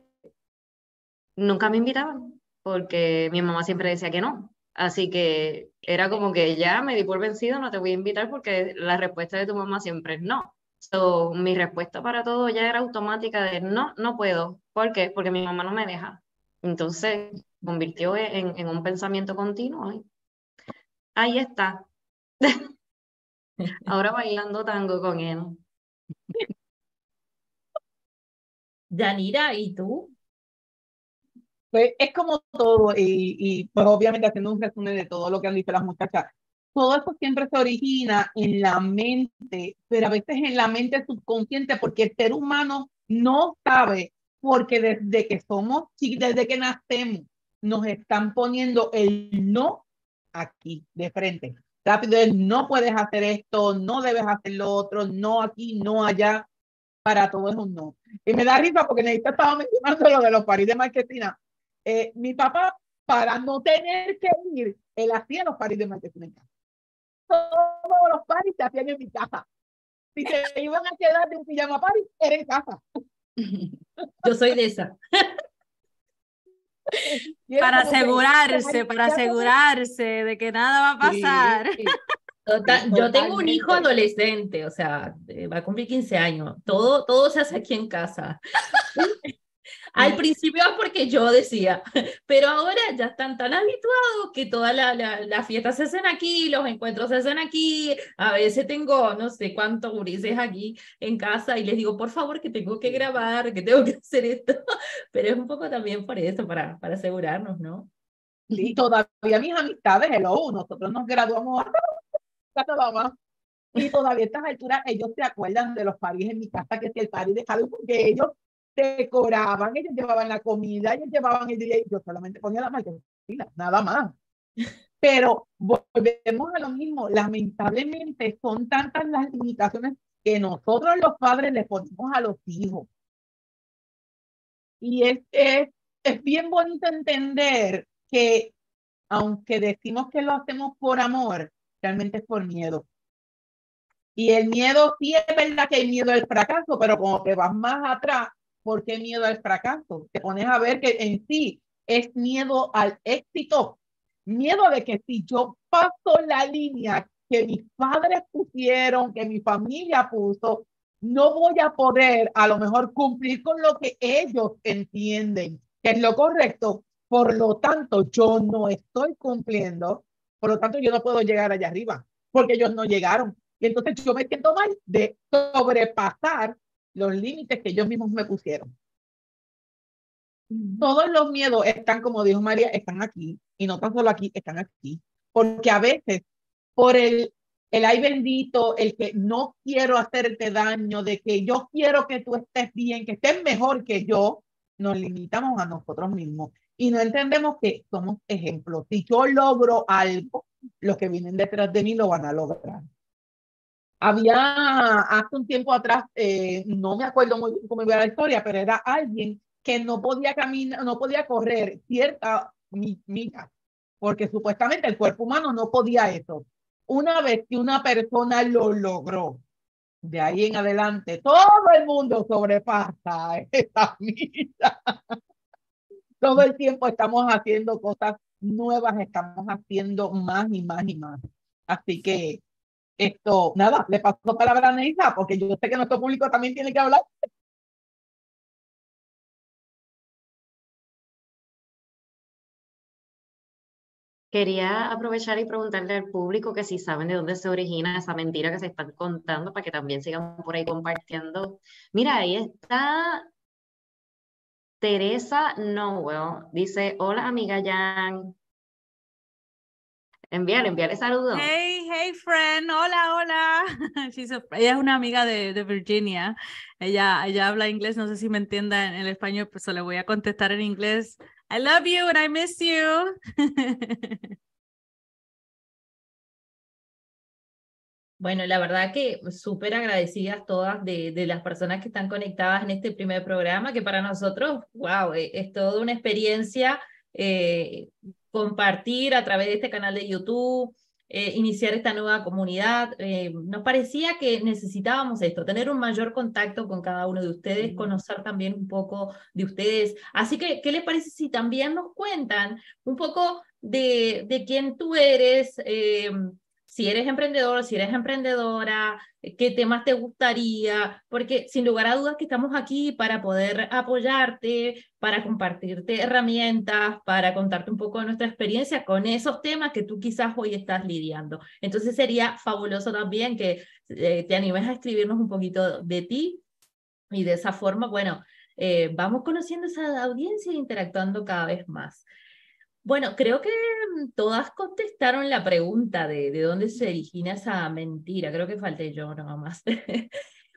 E: nunca me invitaban, porque mi mamá siempre decía que no. Así que era como que ya me di por vencido, no te voy a invitar porque la respuesta de tu mamá siempre es no. So, mi respuesta para todo ya era automática de no, no puedo. ¿Por qué? Porque mi mamá no me deja. Entonces, convirtió en, en un pensamiento continuo. Ahí está. [laughs] Ahora bailando tango con él.
A: Yanira, ¿y tú?
D: Pues es como todo, y, y pues obviamente haciendo un resumen de todo lo que han dicho las muchachas, todo eso siempre se origina en la mente, pero a veces en la mente subconsciente, porque el ser humano no sabe, porque desde que somos, desde que nacemos, nos están poniendo el no aquí, de frente. Rápido, no puedes hacer esto, no debes hacer lo otro, no aquí, no allá, para todo es un no. Y me da risa porque necesito estaba mencionando lo de los paris de marquesina. Eh, mi papá, para no tener que ir, él hacía los paris de marquesina en casa. Todos los paris se hacían en mi casa. Si se iban a quedar de un pijama party, era en casa.
A: Yo soy de esa. [laughs]
B: para asegurarse, para asegurarse de que nada va a pasar. [laughs]
A: yo tengo un hijo adolescente, o sea, eh, va a cumplir 15 años. Todo, todo se hace aquí en casa. [laughs] Al principio porque yo decía, [laughs] pero ahora ya están tan habituados que todas las la, fiestas se hacen aquí, los encuentros se hacen aquí. A veces tengo no sé cuántos gurises aquí en casa y les digo, por favor, que tengo que grabar, que tengo que [laughs] hacer esto. [laughs] Pero es un poco también por eso, para, para asegurarnos, ¿no?
D: Sí, todavía mis amistades, hello, nosotros nos graduamos y todavía a estas alturas ellos se acuerdan de los paris en mi casa, que si el pari de Halloween, porque ellos decoraban, ellos llevaban la comida, ellos llevaban el día, yo solamente ponía la marquesina, nada más. [laughs] Pero volvemos a lo mismo, lamentablemente son tantas las limitaciones que nosotros los padres le ponemos a los hijos. Y es, es, es bien bonito entender que aunque decimos que lo hacemos por amor, realmente es por miedo. Y el miedo sí es verdad que hay miedo al fracaso, pero como te vas más atrás, ¿por qué miedo al fracaso? Te pones a ver que en sí es miedo al éxito, miedo de que si yo paso la línea que mis padres pusieron, que mi familia puso, no voy a poder a lo mejor cumplir con lo que ellos entienden que es lo correcto. Por lo tanto, yo no estoy cumpliendo. Por lo tanto, yo no puedo llegar allá arriba porque ellos no llegaron. Y entonces yo me siento mal de sobrepasar los límites que ellos mismos me pusieron. Todos los miedos están, como dijo María, están aquí, y no tan solo aquí, están aquí, porque a veces por el, el ay bendito, el que no quiero hacerte daño, de que yo quiero que tú estés bien, que estés mejor que yo, nos limitamos a nosotros mismos y no entendemos que somos ejemplos. Si yo logro algo, los que vienen detrás de mí lo van a lograr. Había hace un tiempo atrás, eh, no me acuerdo muy bien cómo iba la historia, pero era alguien que no podía caminar, no podía correr cierta milla, porque supuestamente el cuerpo humano no podía eso. Una vez que una persona lo logró, de ahí en adelante, todo el mundo sobrepasa esa milla. [laughs] Todo el tiempo estamos haciendo cosas nuevas, estamos haciendo más y más y más. Así que esto, nada, le paso palabra a Neisa, porque yo sé que nuestro público también tiene que hablar.
E: Quería aprovechar y preguntarle al público que si saben de dónde se origina esa mentira que se están contando para que también sigan por ahí compartiendo. Mira, ahí está Teresa Noel. Dice, hola amiga Jan. Envíale, envíale saludos.
B: Hey, hey, friend. Hola, hola. [laughs] ella es una amiga de, de, Virginia. Ella, ella habla inglés. No sé si me entienda en el español, pues le voy a contestar en inglés. I love you and I miss you. [laughs]
A: Bueno, la verdad que súper agradecidas todas de, de, las personas que están conectadas en este primer programa, que para nosotros, wow, eh, es, toda una experiencia eh, compartir a través de este canal de YouTube, eh, iniciar esta nueva comunidad. nos parecía que necesitábamos esto, tener un mayor contacto con cada uno de ustedes, conocer también un poco de ustedes. Así que, ¿qué les parece si también nos cuentan un poco de, de quién tú eres? Si eres emprendedor, si eres emprendedora, eh, qué temas te gustaría, porque sin lugar a dudas que estamos aquí para poder apoyarte, para compartirte herramientas, para contarte un poco de nuestra experiencia con esos temas que tú quizás hoy estás lidiando. Entonces sería fabuloso también que eh, te animes a escribirnos un poquito de ti y de esa forma, bueno, eh, vamos conociendo esa audiencia e interactuando cada vez más. Bueno, creo que mm, todas contestaron la pregunta de, de dónde se origina esa mentira. Creo que falté yo nomás. [laughs]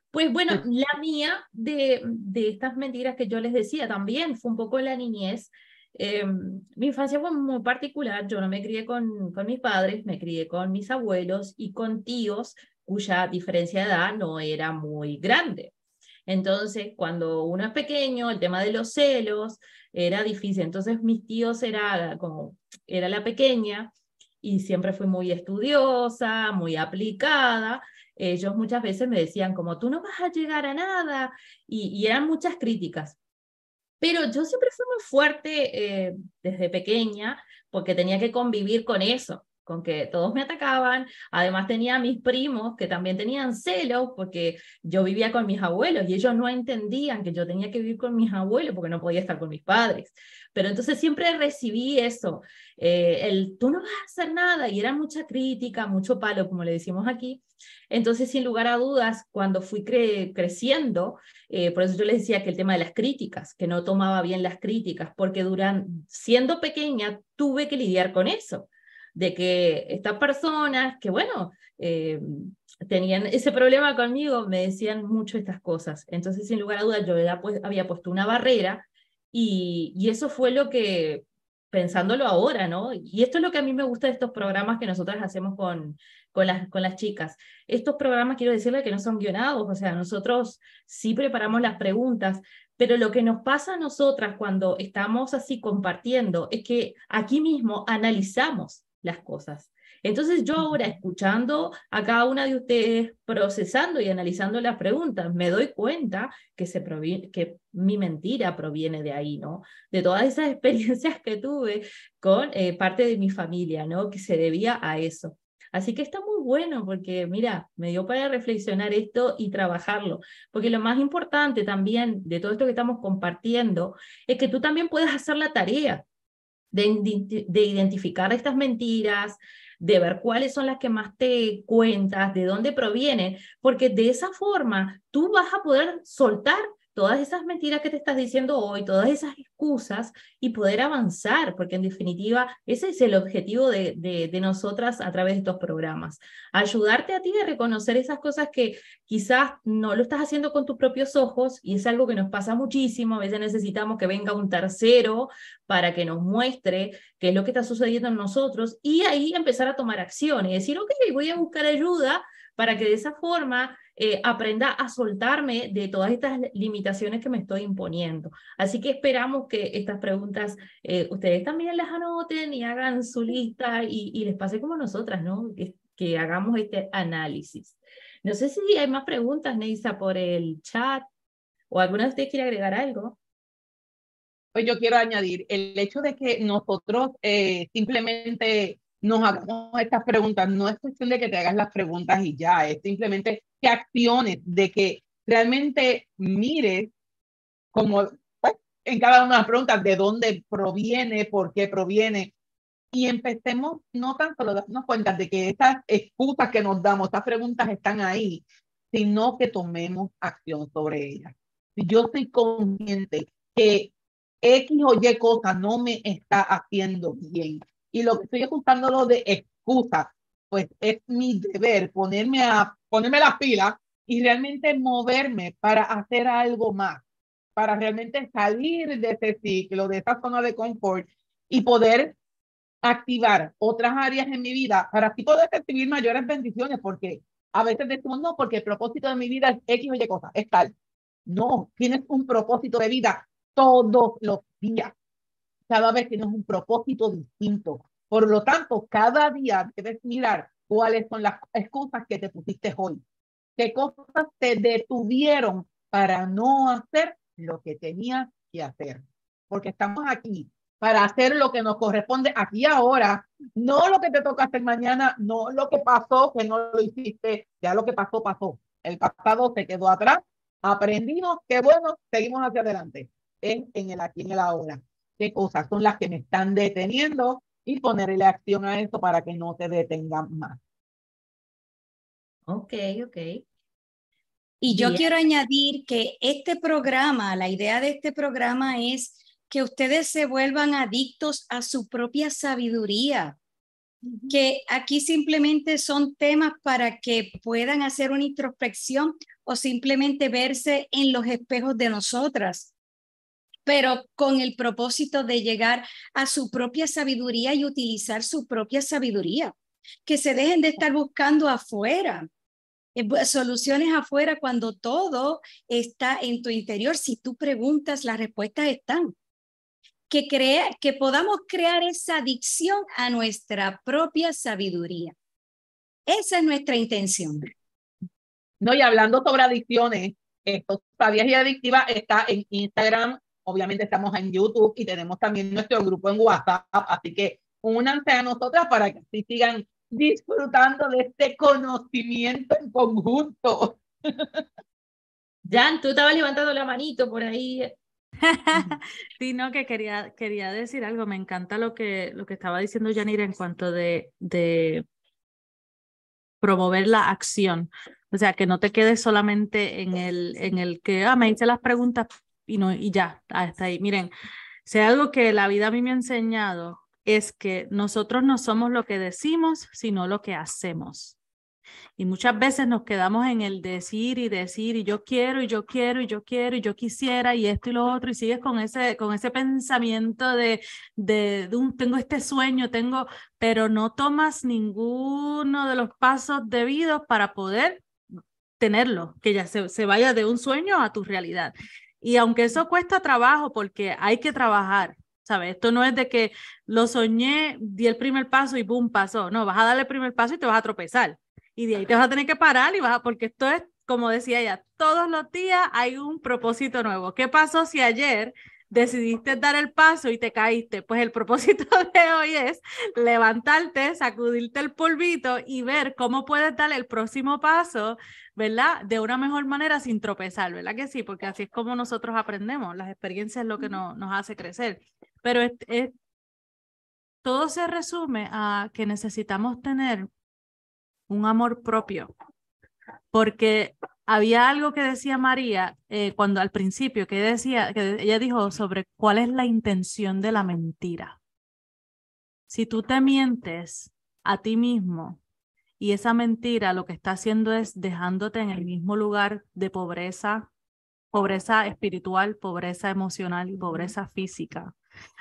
A: Pues bueno, la mía de, de estas mentiras que yo les decía también fue un poco la niñez. Em, mi infancia fue muy particular. Yo no me crié con, con mis padres, me crié con mis abuelos y con tíos cuya diferencia de edad no era muy grande. Entonces, cuando uno es pequeño, el tema de los celos, era difícil. Entonces mis tíos era como, era la pequeña y siempre fui muy estudiosa, muy aplicada. Ellos muchas veces me decían como, tú no vas a llegar a nada y, eran muchas críticas. Pero yo siempre fui muy fuerte eh, desde pequeña porque tenía que convivir con eso con que todos me atacaban. Además tenía a mis primos que también tenían celos porque yo vivía con mis abuelos y ellos no entendían que yo tenía que vivir con mis abuelos porque no podía estar con mis padres. Pero entonces siempre recibí eso, eh, el tú no vas a hacer nada y era mucha crítica, mucho palo, como le decimos aquí. Entonces, sin lugar a dudas, cuando fui creciendo, eh, por eso yo les decía que el tema de las críticas, que no tomaba bien las críticas, porque duran, siendo pequeña, tuve que lidiar con eso de que estas personas que, bueno, eh, tenían ese problema conmigo, me decían mucho estas cosas. Entonces, sin lugar a dudas, yo pues, había puesto una barrera y, y eso fue lo que, pensándolo ahora, ¿no? Y esto es lo que a mí me gusta de estos programas que nosotras hacemos con, con, las, con las chicas. Estos programas, quiero decirle que no son guionados, o sea, nosotros sí preparamos las preguntas, pero lo que nos pasa a nosotras cuando estamos así compartiendo es que aquí mismo analizamos las cosas. Entonces yo ahora escuchando a cada una de ustedes, procesando y analizando las preguntas, me doy cuenta que, se que mi mentira proviene de ahí, ¿no? De todas esas [laughs] experiencias que tuve con eh, parte de mi familia, ¿no? Que se debía a eso. Así que está muy bueno porque, mira, me dio para reflexionar esto y trabajarlo. Porque lo más importante también de todo esto que estamos compartiendo es que tú también puedes hacer la tarea de, identificar estas mentiras, de ver cuáles son las que más te cuentas, de dónde provienen, porque de esa forma tú vas a poder soltar todas esas mentiras que te estás diciendo hoy, todas esas excusas y poder avanzar, porque en definitiva ese es el objetivo de, de, nosotras a través de estos programas. Ayudarte a ti a reconocer esas cosas que quizás no lo estás haciendo con tus propios ojos y es algo que nos pasa muchísimo. A veces necesitamos que venga un tercero para que nos muestre qué es lo que está sucediendo en nosotros y ahí empezar a tomar acción y decir, ok, voy a buscar ayuda para que de esa forma eh, aprenda a soltarme de todas estas limitaciones que me estoy imponiendo. Así que esperamos que estas preguntas eh, ustedes también las anoten y hagan su lista y, les pase como nosotras, ¿no? Que, que, hagamos este análisis. No sé si hay más preguntas, Neisa, por el chat o alguna de ustedes quiere agregar algo.
D: Pues yo quiero añadir el hecho de que nosotros eh, simplemente nos hagamos estas preguntas. No es cuestión de que te hagas las preguntas y ya, es simplemente que acciones, de que realmente mires como pues, en cada una de las preguntas de dónde proviene, por qué proviene. y empecemos no tanto lo darnos cuenta de que esas excusas que nos damos, estas preguntas están ahí, sino que tomemos acción sobre ellas. Si yo soy consciente que X o Y cosa no me está haciendo bien y lo que estoy lo de excusa, pues es mi deber ponerme a ponerme las pilas y realmente moverme para hacer algo más, para realmente salir de ese ciclo, de esa zona de confort y poder activar otras áreas en mi vida para así poder recibir mayores bendiciones, porque a veces decimos, no, porque el propósito de mi vida es X o Y cosa, es tal. No, tienes un propósito de vida todos los días. Cada vez tienes un propósito distinto. Por lo tanto, cada día debes mirar cuáles son las excusas que te pusiste hoy. ¿Qué cosas te detuvieron para no hacer lo que tenías que hacer? Porque estamos aquí para hacer lo que nos corresponde aquí ahora, no lo que te toca hacer mañana, no lo que pasó, que no lo hiciste, ya lo que pasó, pasó. El pasado se quedó atrás, aprendimos, qué bueno, seguimos hacia adelante, en, en el aquí, en el ahora. ¿Qué cosas son las que me están deteniendo? Y ponerle acción a eso para que no te detengan más.
A: Ok, ok.
C: Y yo quiero añadir que este programa, la idea de este programa es que ustedes se vuelvan adictos a su propia sabiduría, que aquí simplemente son temas para que puedan hacer una introspección o simplemente verse en los espejos de nosotras, pero con el propósito de llegar a su propia sabiduría y utilizar su propia sabiduría, que se dejen de estar buscando afuera eh, soluciones afuera cuando todo está en tu interior. Si tú preguntas, las respuestas están que, crea, que podamos crear esa adicción a nuestra propia sabiduría. Esa es nuestra intención.
D: No, y hablando sobre adicciones, esto, Sabías y Adictiva está en Instagram, obviamente estamos en YouTube y tenemos también nuestro grupo en WhatsApp, así que únanse a nosotras para que así sigan disfrutando de este conocimiento en conjunto. [laughs]
A: Jan, tú estabas levantando la manito por ahí. [laughs]
B: sí, no, que quería, quería decir algo. Me encanta lo que, lo que estaba diciendo Yanira en cuanto de, de promover la acción. O sea, que no te quedes solamente en el, en el que ah, me hice las preguntas y, no, y ya, hasta ahí. Miren, si algo que la vida a mí me ha enseñado es que nosotros no somos lo que decimos, sino lo que hacemos. Y muchas veces nos quedamos en el decir y decir, y yo quiero, y yo quiero, y yo quiero, y yo quisiera, y esto y lo otro, y sigues con ese, con ese pensamiento de, de, tengo este sueño, tengo, pero no tomas ninguno de los pasos debidos para poder tenerlo, que ya se, se vaya de un sueño a tu realidad. Y aunque eso cuesta trabajo, porque hay que trabajar, ¿sabes? Esto no es de que lo soñé, di el primer paso y boom, pasó. No, vas a darle el primer paso y te vas a tropezar y de ahí te vas a tener que parar y vas a, porque esto es, como decía ella, todos los días hay un propósito nuevo. ¿Qué pasó si ayer decidiste dar el paso y te caíste? Pues el propósito [laughs] de hoy es levantarte, sacudirte el polvito y ver cómo puedes dar el próximo paso, ¿verdad? De una mejor manera sin tropezar, ¿verdad que sí? Porque así es como nosotros aprendemos, las experiencias es lo que nos, nos hace crecer. Pero es, todo se resume a que necesitamos tener un amor propio. Porque había algo que decía María eh, cuando al principio, que decía, que ella dijo sobre cuál es la intención de la mentira. Si tú te mientes a ti mismo y esa mentira lo que está haciendo es dejándote en el mismo lugar de pobreza, pobreza espiritual, pobreza emocional y pobreza física,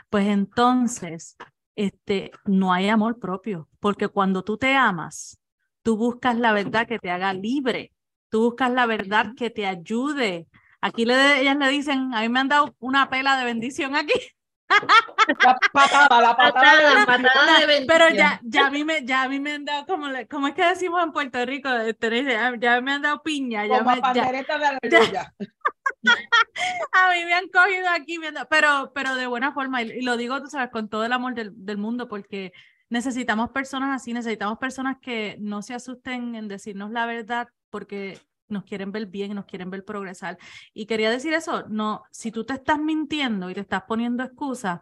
B: pues entonces este, no hay amor propio, porque cuando tú te amas, Tú buscas la verdad que te haga libre. Tú buscas la verdad que te ayude. Aquí le, ellas le dicen, a mí me han dado una pela de bendición aquí.
D: La patada, la patada,
A: la patada de bendición.
B: Pero ya, ya, a mí me, ya a mí me han dado, como, como es que decimos en Puerto Rico, ya, me han dado piña. Ya
D: como
B: me,
D: pandereta de [laughs] ya, [laughs]
B: a mí me han cogido aquí, viendo, pero, pero de buena forma, y, lo digo, tú sabes, con todo el amor del, del mundo, porque necesitamos personas así, necesitamos personas que no se asusten en decirnos la verdad porque nos quieren ver bien, nos quieren ver progresar. Y quería decir eso, no, si tú te estás mintiendo y te estás poniendo excusas,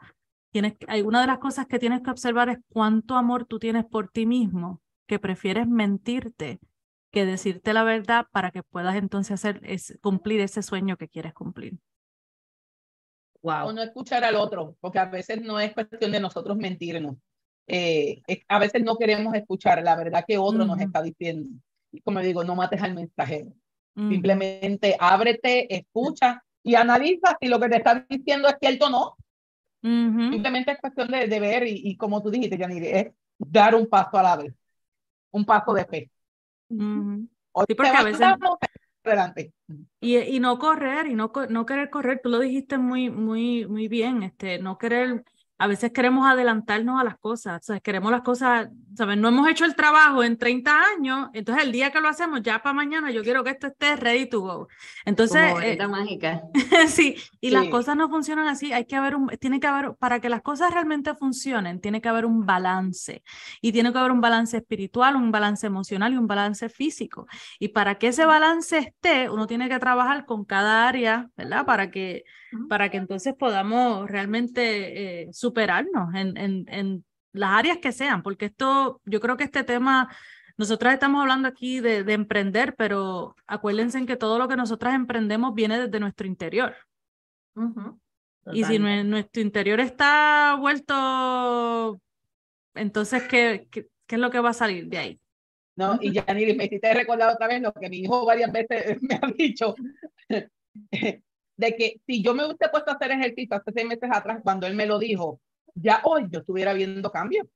B: tienes, hay una de las cosas que tienes que observar es cuánto amor tú tienes por ti mismo, que prefieres mentirte que decirte la verdad para que puedas entonces hacer es, cumplir ese sueño que quieres cumplir.
D: Wow. O no escuchar al otro, porque a veces no es cuestión de nosotros mentirnos. Eh, a veces no queremos escuchar la verdad que otro nos está diciendo. Como digo, no mates al mensajero. Simplemente ábrete, escucha y analiza si lo que te está diciendo es cierto o no. Simplemente es cuestión de, de ver y, y, como tú dijiste, Yaniri, es dar un paso a la vez, un paso de fe.
B: Sí, porque a veces... Y, y, no correr, y no, no querer correr, tú lo dijiste muy, muy, muy bien, este, no querer a veces queremos adelantarnos a las cosas, o sea, queremos las cosas, ¿sabes? No hemos hecho el trabajo en 30 años, entonces el día que lo hacemos, ya para mañana, yo quiero que esto esté ready to go. Entonces,
E: Como eh, mágica. [laughs]
B: sí, y las cosas no funcionan así, hay que haber un, tiene que haber, para que las cosas realmente funcionen, tiene que haber un balance, y tiene que haber un balance espiritual, un balance emocional y un balance físico. Y para que ese balance esté, uno tiene que trabajar con cada área, ¿verdad? Para que, para que entonces podamos realmente... Eh, superarnos en, en, en las áreas que sean, porque esto, yo creo que este tema, nosotras estamos hablando aquí de, de emprender, pero acuérdense en que todo lo que nosotras emprendemos viene desde nuestro interior. Y si nuestro interior está vuelto, entonces, ¿qué, ¿qué, qué, es lo que va a salir de ahí?
D: No, y ya ni me hiciste recordar otra vez lo que mi hijo varias veces [laughs] me ha dicho, de que si yo me hubiese puesto a hacer ejercicio hace seis meses atrás, cuando él me lo dijo, ya hoy yo estuviera viendo cambios.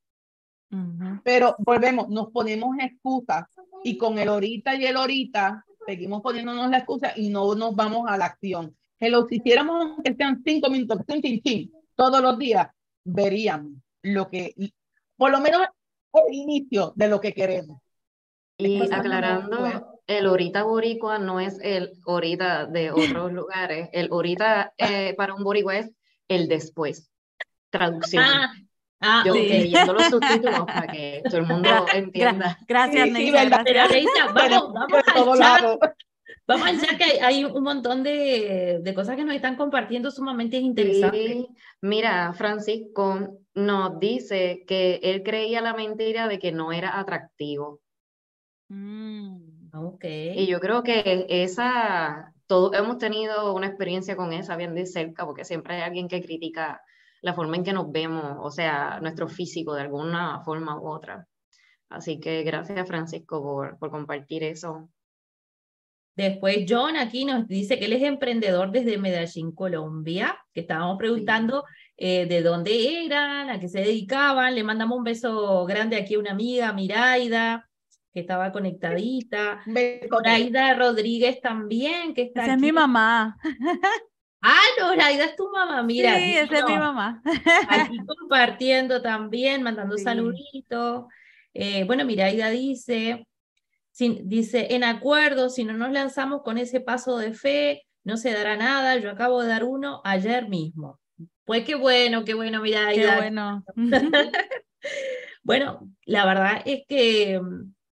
D: Pero volvemos, nos ponemos excusas y con el ahorita y el ahorita seguimos poniéndonos la excusa y no nos vamos a la acción. Que lo hiciéramos que sean cinco minutos, todos los días, veríamos lo que, por lo menos el inicio de lo que queremos.
E: Y aclarando, el ahorita boricua no es el ahorita de otros [laughs] lugares. El ahorita eh, para un boricua es el después. Traducción. Ah, ah Yo sí. los subtítulos [laughs] para que todo el mundo entienda.
B: Gracias, sí, Neisa, gracias.
A: vamos, vamos a echar, vamos a echar que hay, un montón de, de, cosas que nos están compartiendo sumamente interesantes. Sí.
E: Mira, Francisco nos dice que él creía la mentira de que no era atractivo.
A: Mm.
E: Y yo creo que esa, todos hemos tenido una experiencia con esa bien de cerca, porque siempre hay alguien que critica la forma en que nos vemos, o sea, nuestro físico de alguna forma u otra. Así que gracias Francisco por, por compartir eso.
A: Después John aquí nos dice que él es emprendedor desde Medellín, Colombia, que estábamos preguntando eh, de dónde eran, a qué se dedicaban. Le mandamos un beso grande aquí a una amiga, Miraida que estaba conectadita. Noraida Rodríguez también, que está
B: Esa es mi mamá.
A: Ah, Noraida es tu mamá, mira.
B: Sí, esa es mi mamá.
A: Aquí compartiendo también, mandando saluditos. Eh, bueno, Miraida dice, dice, en acuerdo, si no nos lanzamos con ese paso de fe, no se dará nada. Yo acabo de dar uno ayer mismo. Pues qué bueno, qué bueno, Miraida.
B: Qué bueno. [laughs] [laughs]
A: bueno, la verdad es que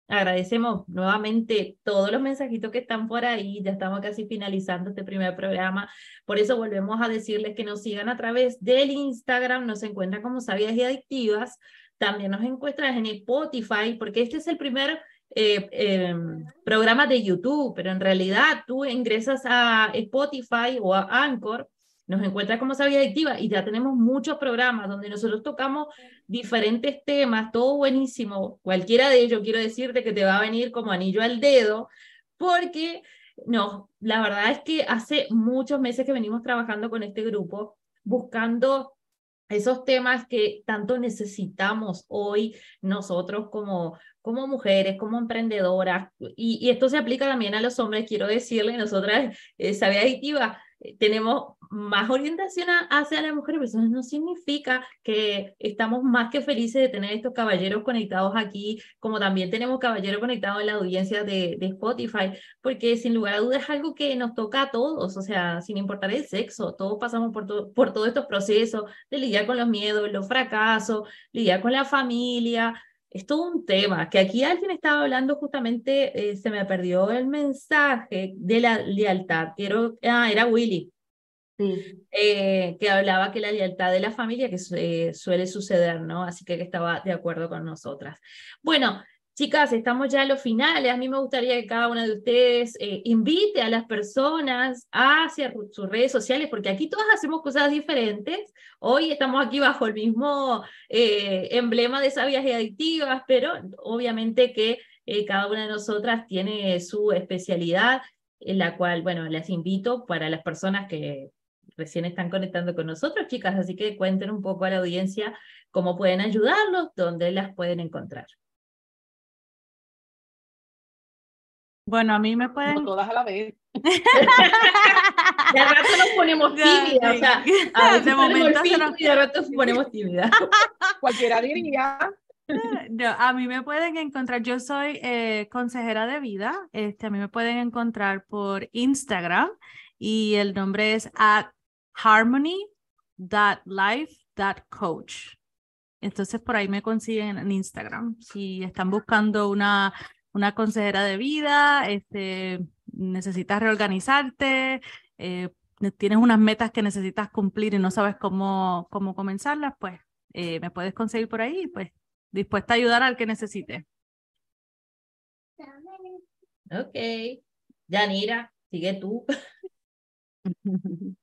A: Agradecemos nuevamente todos los mensajitos que están por ahí. Ya estamos casi finalizando este primer programa. Por eso volvemos a decirles que nos sigan a través del Instagram. Nos encuentran como Sabias y Adictivas. También nos encuentran en Spotify, porque este es el primer eh, em, programa de YouTube, pero en realidad tú ingresas a Spotify o a Anchor nos encuentra como Sabia Adictiva y ya tenemos muchos programas donde nosotros tocamos diferentes temas, todo buenísimo. Cualquiera de ellos quiero decirte que te va a venir como anillo al dedo, porque no, la verdad es que hace muchos meses que venimos trabajando con este grupo, buscando esos temas que tanto necesitamos hoy nosotros como, como mujeres, como emprendedoras, y, esto se aplica también a los hombres, quiero decirle, nosotras, eh, Sabia Adictiva, tenemos más orientación hacia la mujer, pero eso no significa que estamos más que felices de tener estos caballeros conectados aquí, como también tenemos caballeros conectados en la audiencia de, de Spotify, porque sin lugar a dudas es algo que nos toca a todos, o sea, sin importar el sexo, todos pasamos por, por todos estos procesos de lidiar con los miedos, los fracasos, lidiar con la familia, es todo un tema, que aquí alguien estaba hablando justamente, eh, se me perdió el mensaje de la lealtad, Quiero, ah, era Willy,
E: Sí.
A: eh, que hablaba que la lealtad de la familia que eh, suele suceder, ¿no? Así que, que estaba de acuerdo con nosotras. Bueno, Chicas, estamos ya a los finales. A mí me gustaría que cada una de ustedes eh, invite a las personas hacia sus redes sociales, porque aquí todas hacemos cosas diferentes. Hoy estamos aquí bajo el mismo eh, emblema de sabias y adictivas, pero obviamente que eh, cada una de nosotras tiene su especialidad, en la cual, bueno, les invito para las personas que recién están conectando con nosotros, chicas, así que cuenten un poco a la audiencia cómo pueden ayudarlos, dónde las pueden encontrar.
B: Bueno, a mí me pueden.
D: No todas a la vez. [laughs]
A: de rato nos ponemos tímidas, o sea, a [laughs] veces
B: de momento se nos-
A: y de rato nos ponemos tímidas. [laughs]
D: Cualquiera diría.
B: No, a mí me pueden encontrar, yo soy eh, consejera de vida, este, a mí me pueden encontrar por Instagram y el nombre es at harmony.life.coach. Entonces por ahí me consiguen en Instagram. Si están buscando una, una consejera de vida, este, necesitas reorganizarte, eh, tienes unas metas que necesitas cumplir y no sabes cómo, cómo comenzarlas, pues eh, me puedes conseguir por ahí, pues dispuesta a ayudar al que necesite.
A: Ok. Yanira, sigue tú. [laughs]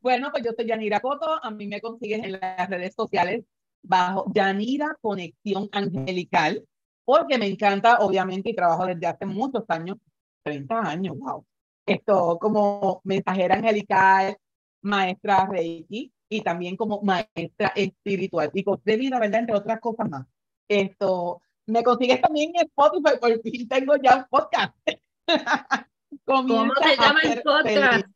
D: Bueno, pues yo soy Yanira Coto. A mí me consigues en las redes sociales bajo Yanira Conexión Angelical, porque me encanta, obviamente, y trabajo desde hace muchos años, 30 años, wow. Esto como mensajera angelical, maestra Reiki y también como maestra espiritual y coach de vida, ¿verdad? Entre otras cosas más. Esto, me consigues también en Spotify, por fin tengo ya un podcast. [laughs]
A: ¿Cómo se llama el podcast?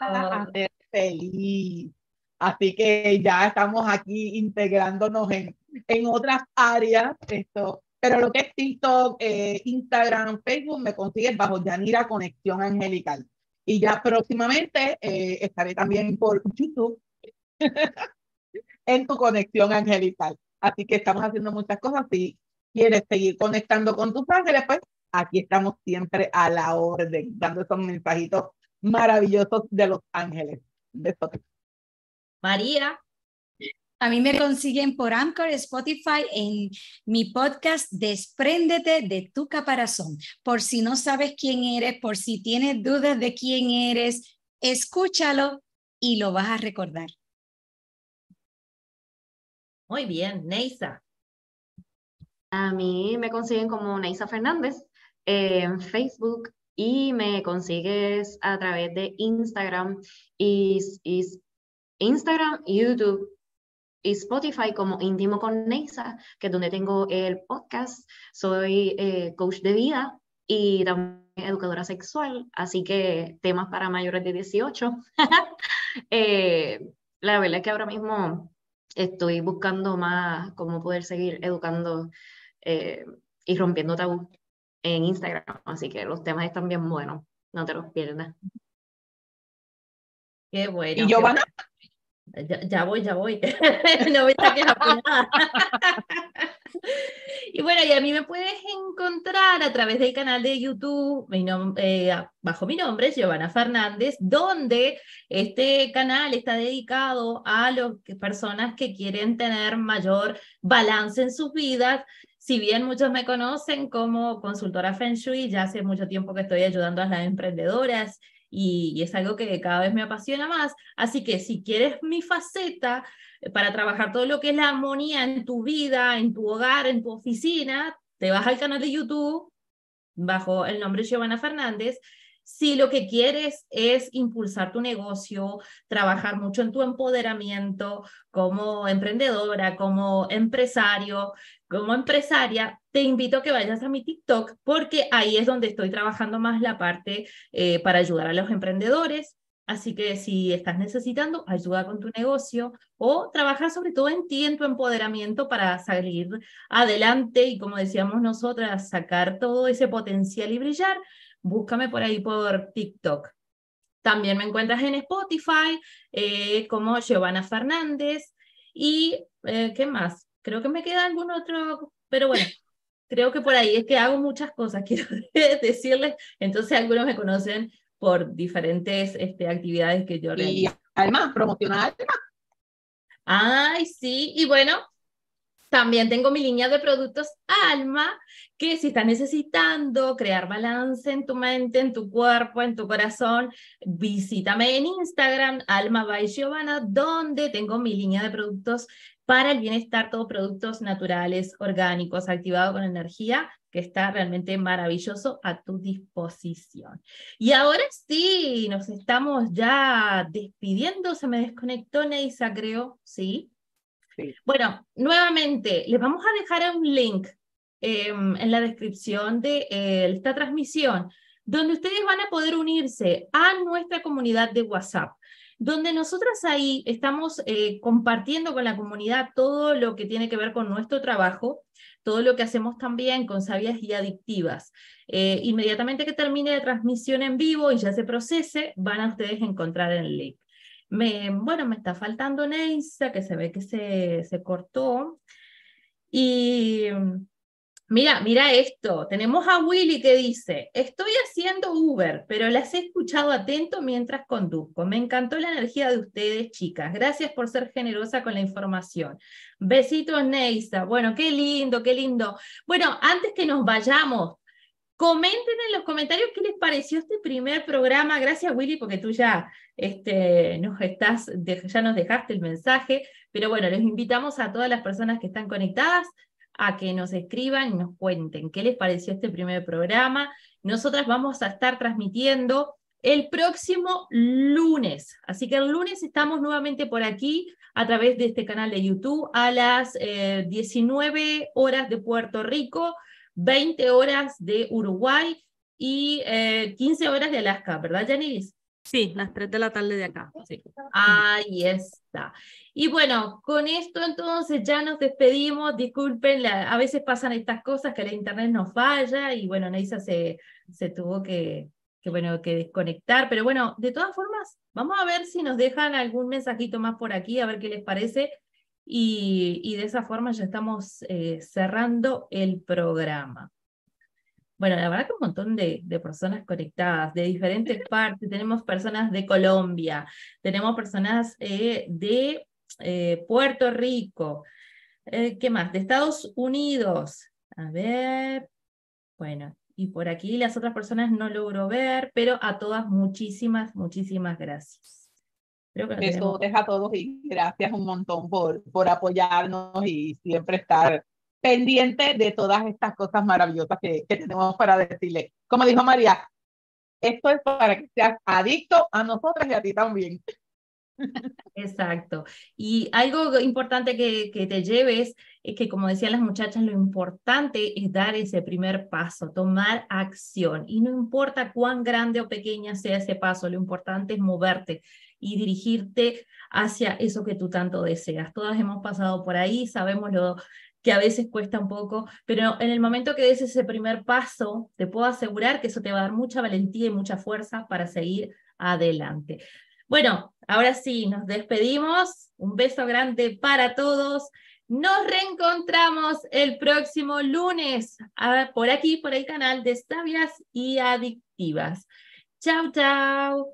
D: A ser feliz. Así que ya estamos aquí integrándonos en, en otras áreas. Esto, pero lo que es TikTok, eh, Instagram, Facebook, me consigues bajo Yanira Conexión Angelical. Y ya próximamente eh, estaré también por YouTube [laughs] en tu Conexión Angelical. Así que estamos haciendo muchas cosas. Si quieres seguir conectando con tus ángeles, pues aquí estamos siempre a la orden, dando esos mensajitos maravillosos de los ángeles. Besos.
A: María.
C: A mí me consiguen por Anchor, Spotify, en mi podcast Despréndete de tu caparazón. Por si no sabes quién eres, por si tienes dudas de quién eres, escúchalo y lo vas a recordar.
A: Muy bien, Neisa.
E: A mí me consiguen como Neisa Fernández en Facebook y me consigues a través de Instagram y, y Instagram, YouTube Spotify como Íntimo con Neisa, que es donde tengo el podcast. Soy eh, coach de vida y también educadora sexual, así que temas para mayores de 18. [laughs] eh, la verdad es que ahora mismo estoy buscando más cómo poder seguir educando eh, y rompiendo tabú en Instagram, así que los temas están bien buenos, no te los pierdas.
A: Qué bueno.
D: Y Giovanna,
A: Ya, ya voy, ya voy. [laughs] no me saques apurada. y bueno, y a mí me puedes encontrar a través del canal de YouTube, mi eh, bajo mi nombre, Giovanna Fernández, donde este canal está dedicado a las personas que quieren tener mayor balance en sus vidas. Si bien muchos me conocen como consultora Feng Shui, ya hace mucho tiempo que estoy ayudando a las emprendedoras y, es algo que cada vez me apasiona más. Así que si quieres mi faceta eh, para trabajar todo lo que es la armonía en tu vida, en tu hogar, en tu oficina, te vas al canal de YouTube bajo el nombre Giovanna Fernández. Si lo que quieres es impulsar tu negocio, trabajar mucho en tu empoderamiento como emprendedora, como empresario, como empresaria, te invito a que vayas a mi TikTok porque ahí es donde estoy trabajando más la parte eh, para ayudar a los emprendedores. Así que si estás necesitando ayuda con tu negocio o trabajar sobre todo en ti, en tu empoderamiento para salir adelante y como decíamos nosotras, sacar todo ese potencial y brillar, búscame por ahí por TikTok. También me encuentras en Spotify eh, como Giovanna Fernández y eh, ¿qué más? Creo que me queda algún otro, pero bueno, [laughs] creo que por ahí es que hago muchas cosas, [laughs] quiero decirles. Entonces algunos me conocen por diferentes este, actividades que yo realizo.
D: Y además, promocionar
A: Ay, sí, y bueno, también tengo mi línea de productos Alma, que si estás necesitando crear balance en tu mente, en tu cuerpo, en tu corazón, visítame en Instagram, Alma by Giovanna, donde tengo mi línea de productos para el bienestar, todos productos naturales, orgánicos, activados con energía, que está realmente maravilloso a tu disposición. Y ahora sí, nos estamos ya despidiendo, se me desconectó Neisa, creo, ¿sí? Bueno, nuevamente, les vamos a dejar un link em, en la descripción de eh, esta transmisión, donde ustedes van a poder unirse a nuestra comunidad de WhatsApp, donde nosotras ahí estamos eh, compartiendo con la comunidad todo lo que tiene que ver con nuestro trabajo, todo lo que hacemos también con sabias y adictivas. Eh, inmediatamente que termine la transmisión en vivo y ya se procese, van a ustedes encontrar el link. Me, bueno, me está faltando Neisa, que se ve que se, se cortó. Y mira, mira esto. Tenemos a Willy que dice, estoy haciendo Uber, pero las he escuchado atento mientras conduzco. Me encantó la energía de ustedes, chicas. Gracias por ser generosa con la información. Besitos, Neisa. Bueno, qué lindo, qué lindo. Bueno, antes que nos vayamos, Comenten en los comentarios qué les pareció este primer programa. Gracias, Willy, porque tú ya, este, nos estás, ya nos dejaste el mensaje. Pero bueno, les invitamos a todas las personas que están conectadas a que nos escriban y nos cuenten qué les pareció este primer programa. Nosotras vamos a estar transmitiendo el próximo lunes. Así que el lunes estamos nuevamente por aquí a través de este canal de YouTube a las 19 eh, horas de Puerto Rico 20 horas de Uruguay y 15 eh, horas de Alaska, ¿verdad, Janice?
B: Sí, las 3 de la tarde de acá. Sí.
A: Ahí está. Y bueno, con esto entonces ya nos despedimos. Disculpen, a veces pasan estas cosas que la internet nos falla y bueno, Neisa se, se tuvo que, que, bueno, que desconectar. Pero bueno, de todas formas, vamos a ver si nos dejan algún mensajito más por aquí, a ver qué les parece. Y, de esa forma ya estamos eh, cerrando el programa. Bueno, la verdad que un montón de, personas conectadas de diferentes [laughs] partes. Tenemos personas de Colombia, tenemos personas eh, de eh, Puerto Rico, ¿qué más? De Estados Unidos. A ver, bueno, y por aquí las otras personas no logro ver, pero a todas muchísimas, muchísimas gracias.
D: Eso deja a todos y gracias un montón por, por apoyarnos y siempre estar pendiente de todas estas cosas maravillosas que, que tenemos para decirle. Como dijo María, esto es para que seas adicto a nosotros y a ti también.
A: Exacto. Y algo importante que, que, te lleves es que, como decían las muchachas, lo importante es dar ese primer paso, tomar acción. Y no importa cuán grande o pequeña sea ese paso, lo importante es moverte y dirigirte hacia eso que tú tanto deseas. Todas hemos pasado por ahí, sabemos lo que a veces cuesta un poco, pero en el momento que des ese primer paso, te puedo asegurar que eso te va a dar mucha valentía y mucha fuerza para seguir adelante. Bueno, ahora sí, nos despedimos. Un beso grande para todos. Nos reencontramos el próximo lunes por aquí, por el canal de Sabias y Adictivas. Chao, chao.